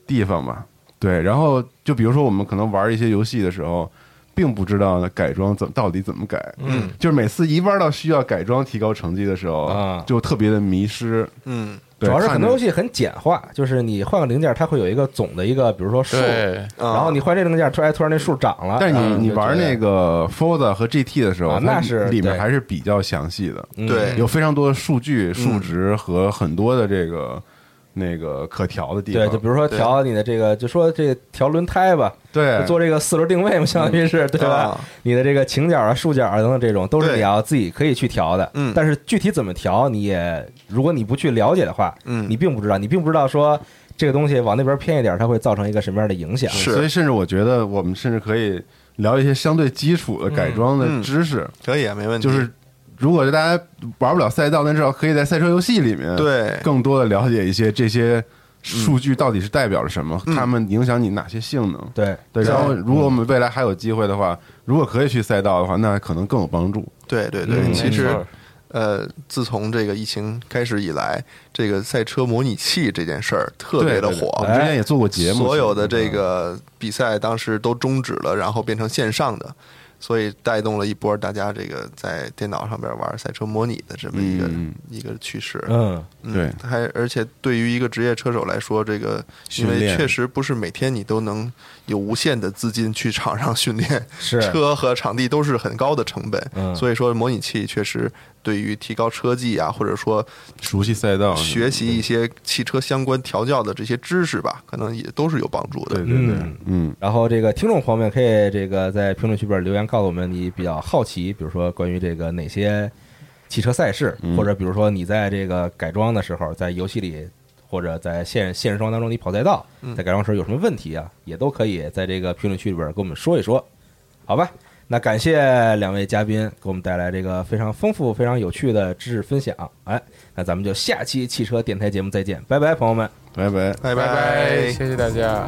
地方吧。对，然后就比如说我们可能玩一些游戏的时候，并不知道改装怎到底怎么改，嗯，就是每次一玩到需要改装提高成绩的时候，啊。就特别的迷失。嗯。主要是很多游戏戏很简化，就是你换个零件，它会有一个总的一个，比如说数，然后你换这零件，突然突然那数涨了。但是你嗯你玩那个，Forza 和 GT 的时候，啊那是里面还是比较详细的，嗯。对有非常多的数据、数值和很多的这个那个可调的地方。对，就比如说调你的这个，就说这个调轮胎吧，对。做这个四轮定位嘛，*laughs* 相当于是对吧？啊？你的这个倾角啊、竖角啊等等这种，都是你要自己可以去调的。嗯。但是具体怎么调，你也如果你不去了解的话，嗯。你并不知道，你并不知道说这个东西往那边偏一点，它会造成一个什么样的影响。是。所以甚至我觉得我们甚至可以聊一些相对基础的改装的嗯嗯。知识，可以啊，没问题。就是如果大家玩不了赛道，那至少可以在赛车游戏里面对。更多的了解一些这些数据到底是代表着什么，嗯。它们影响你哪些性能。对。对，然后如果我们未来还有机会的话，如果可以去赛道的话，那可能更有帮助。对对对，嗯其实呃，自从这个疫情开始以来，这个赛车模拟器这件事儿特别的火。我们之前也做过节目，所有的这嗯个比赛当时都终止了，然后变成线上的，所以带动了一波大家这个在电脑上边玩赛车模拟的这么一个、嗯一个趋势。嗯，嗯对还而且对于一个职业车手来说，这个因为确实不是每天你都能有无限的资金去场上训练，*laughs* 是车和场地都是很高的成本，嗯所以说模拟器确实对于提高车技啊，或者说熟悉赛道，学习一些汽车相关调教的这些知识吧，可能也都是有帮助的。对对对嗯，嗯，然后这个听众朋友们可以这个在评论区边留言告诉我们你比较好奇，比如说关于这个哪些汽车赛事，嗯或者比如说你在这个改装的时候，在游戏里或者在现现实生活当中你跑赛道，嗯在改装时候有什么问题啊，也都可以在这个评论区里边跟我们说一说，好吧？那感谢两位嘉宾给我们带来这个非常丰富、非常有趣的知识分享。哎，那咱们就下期汽车电台节目再见，拜拜，朋友们。拜拜。拜拜拜，谢谢大家。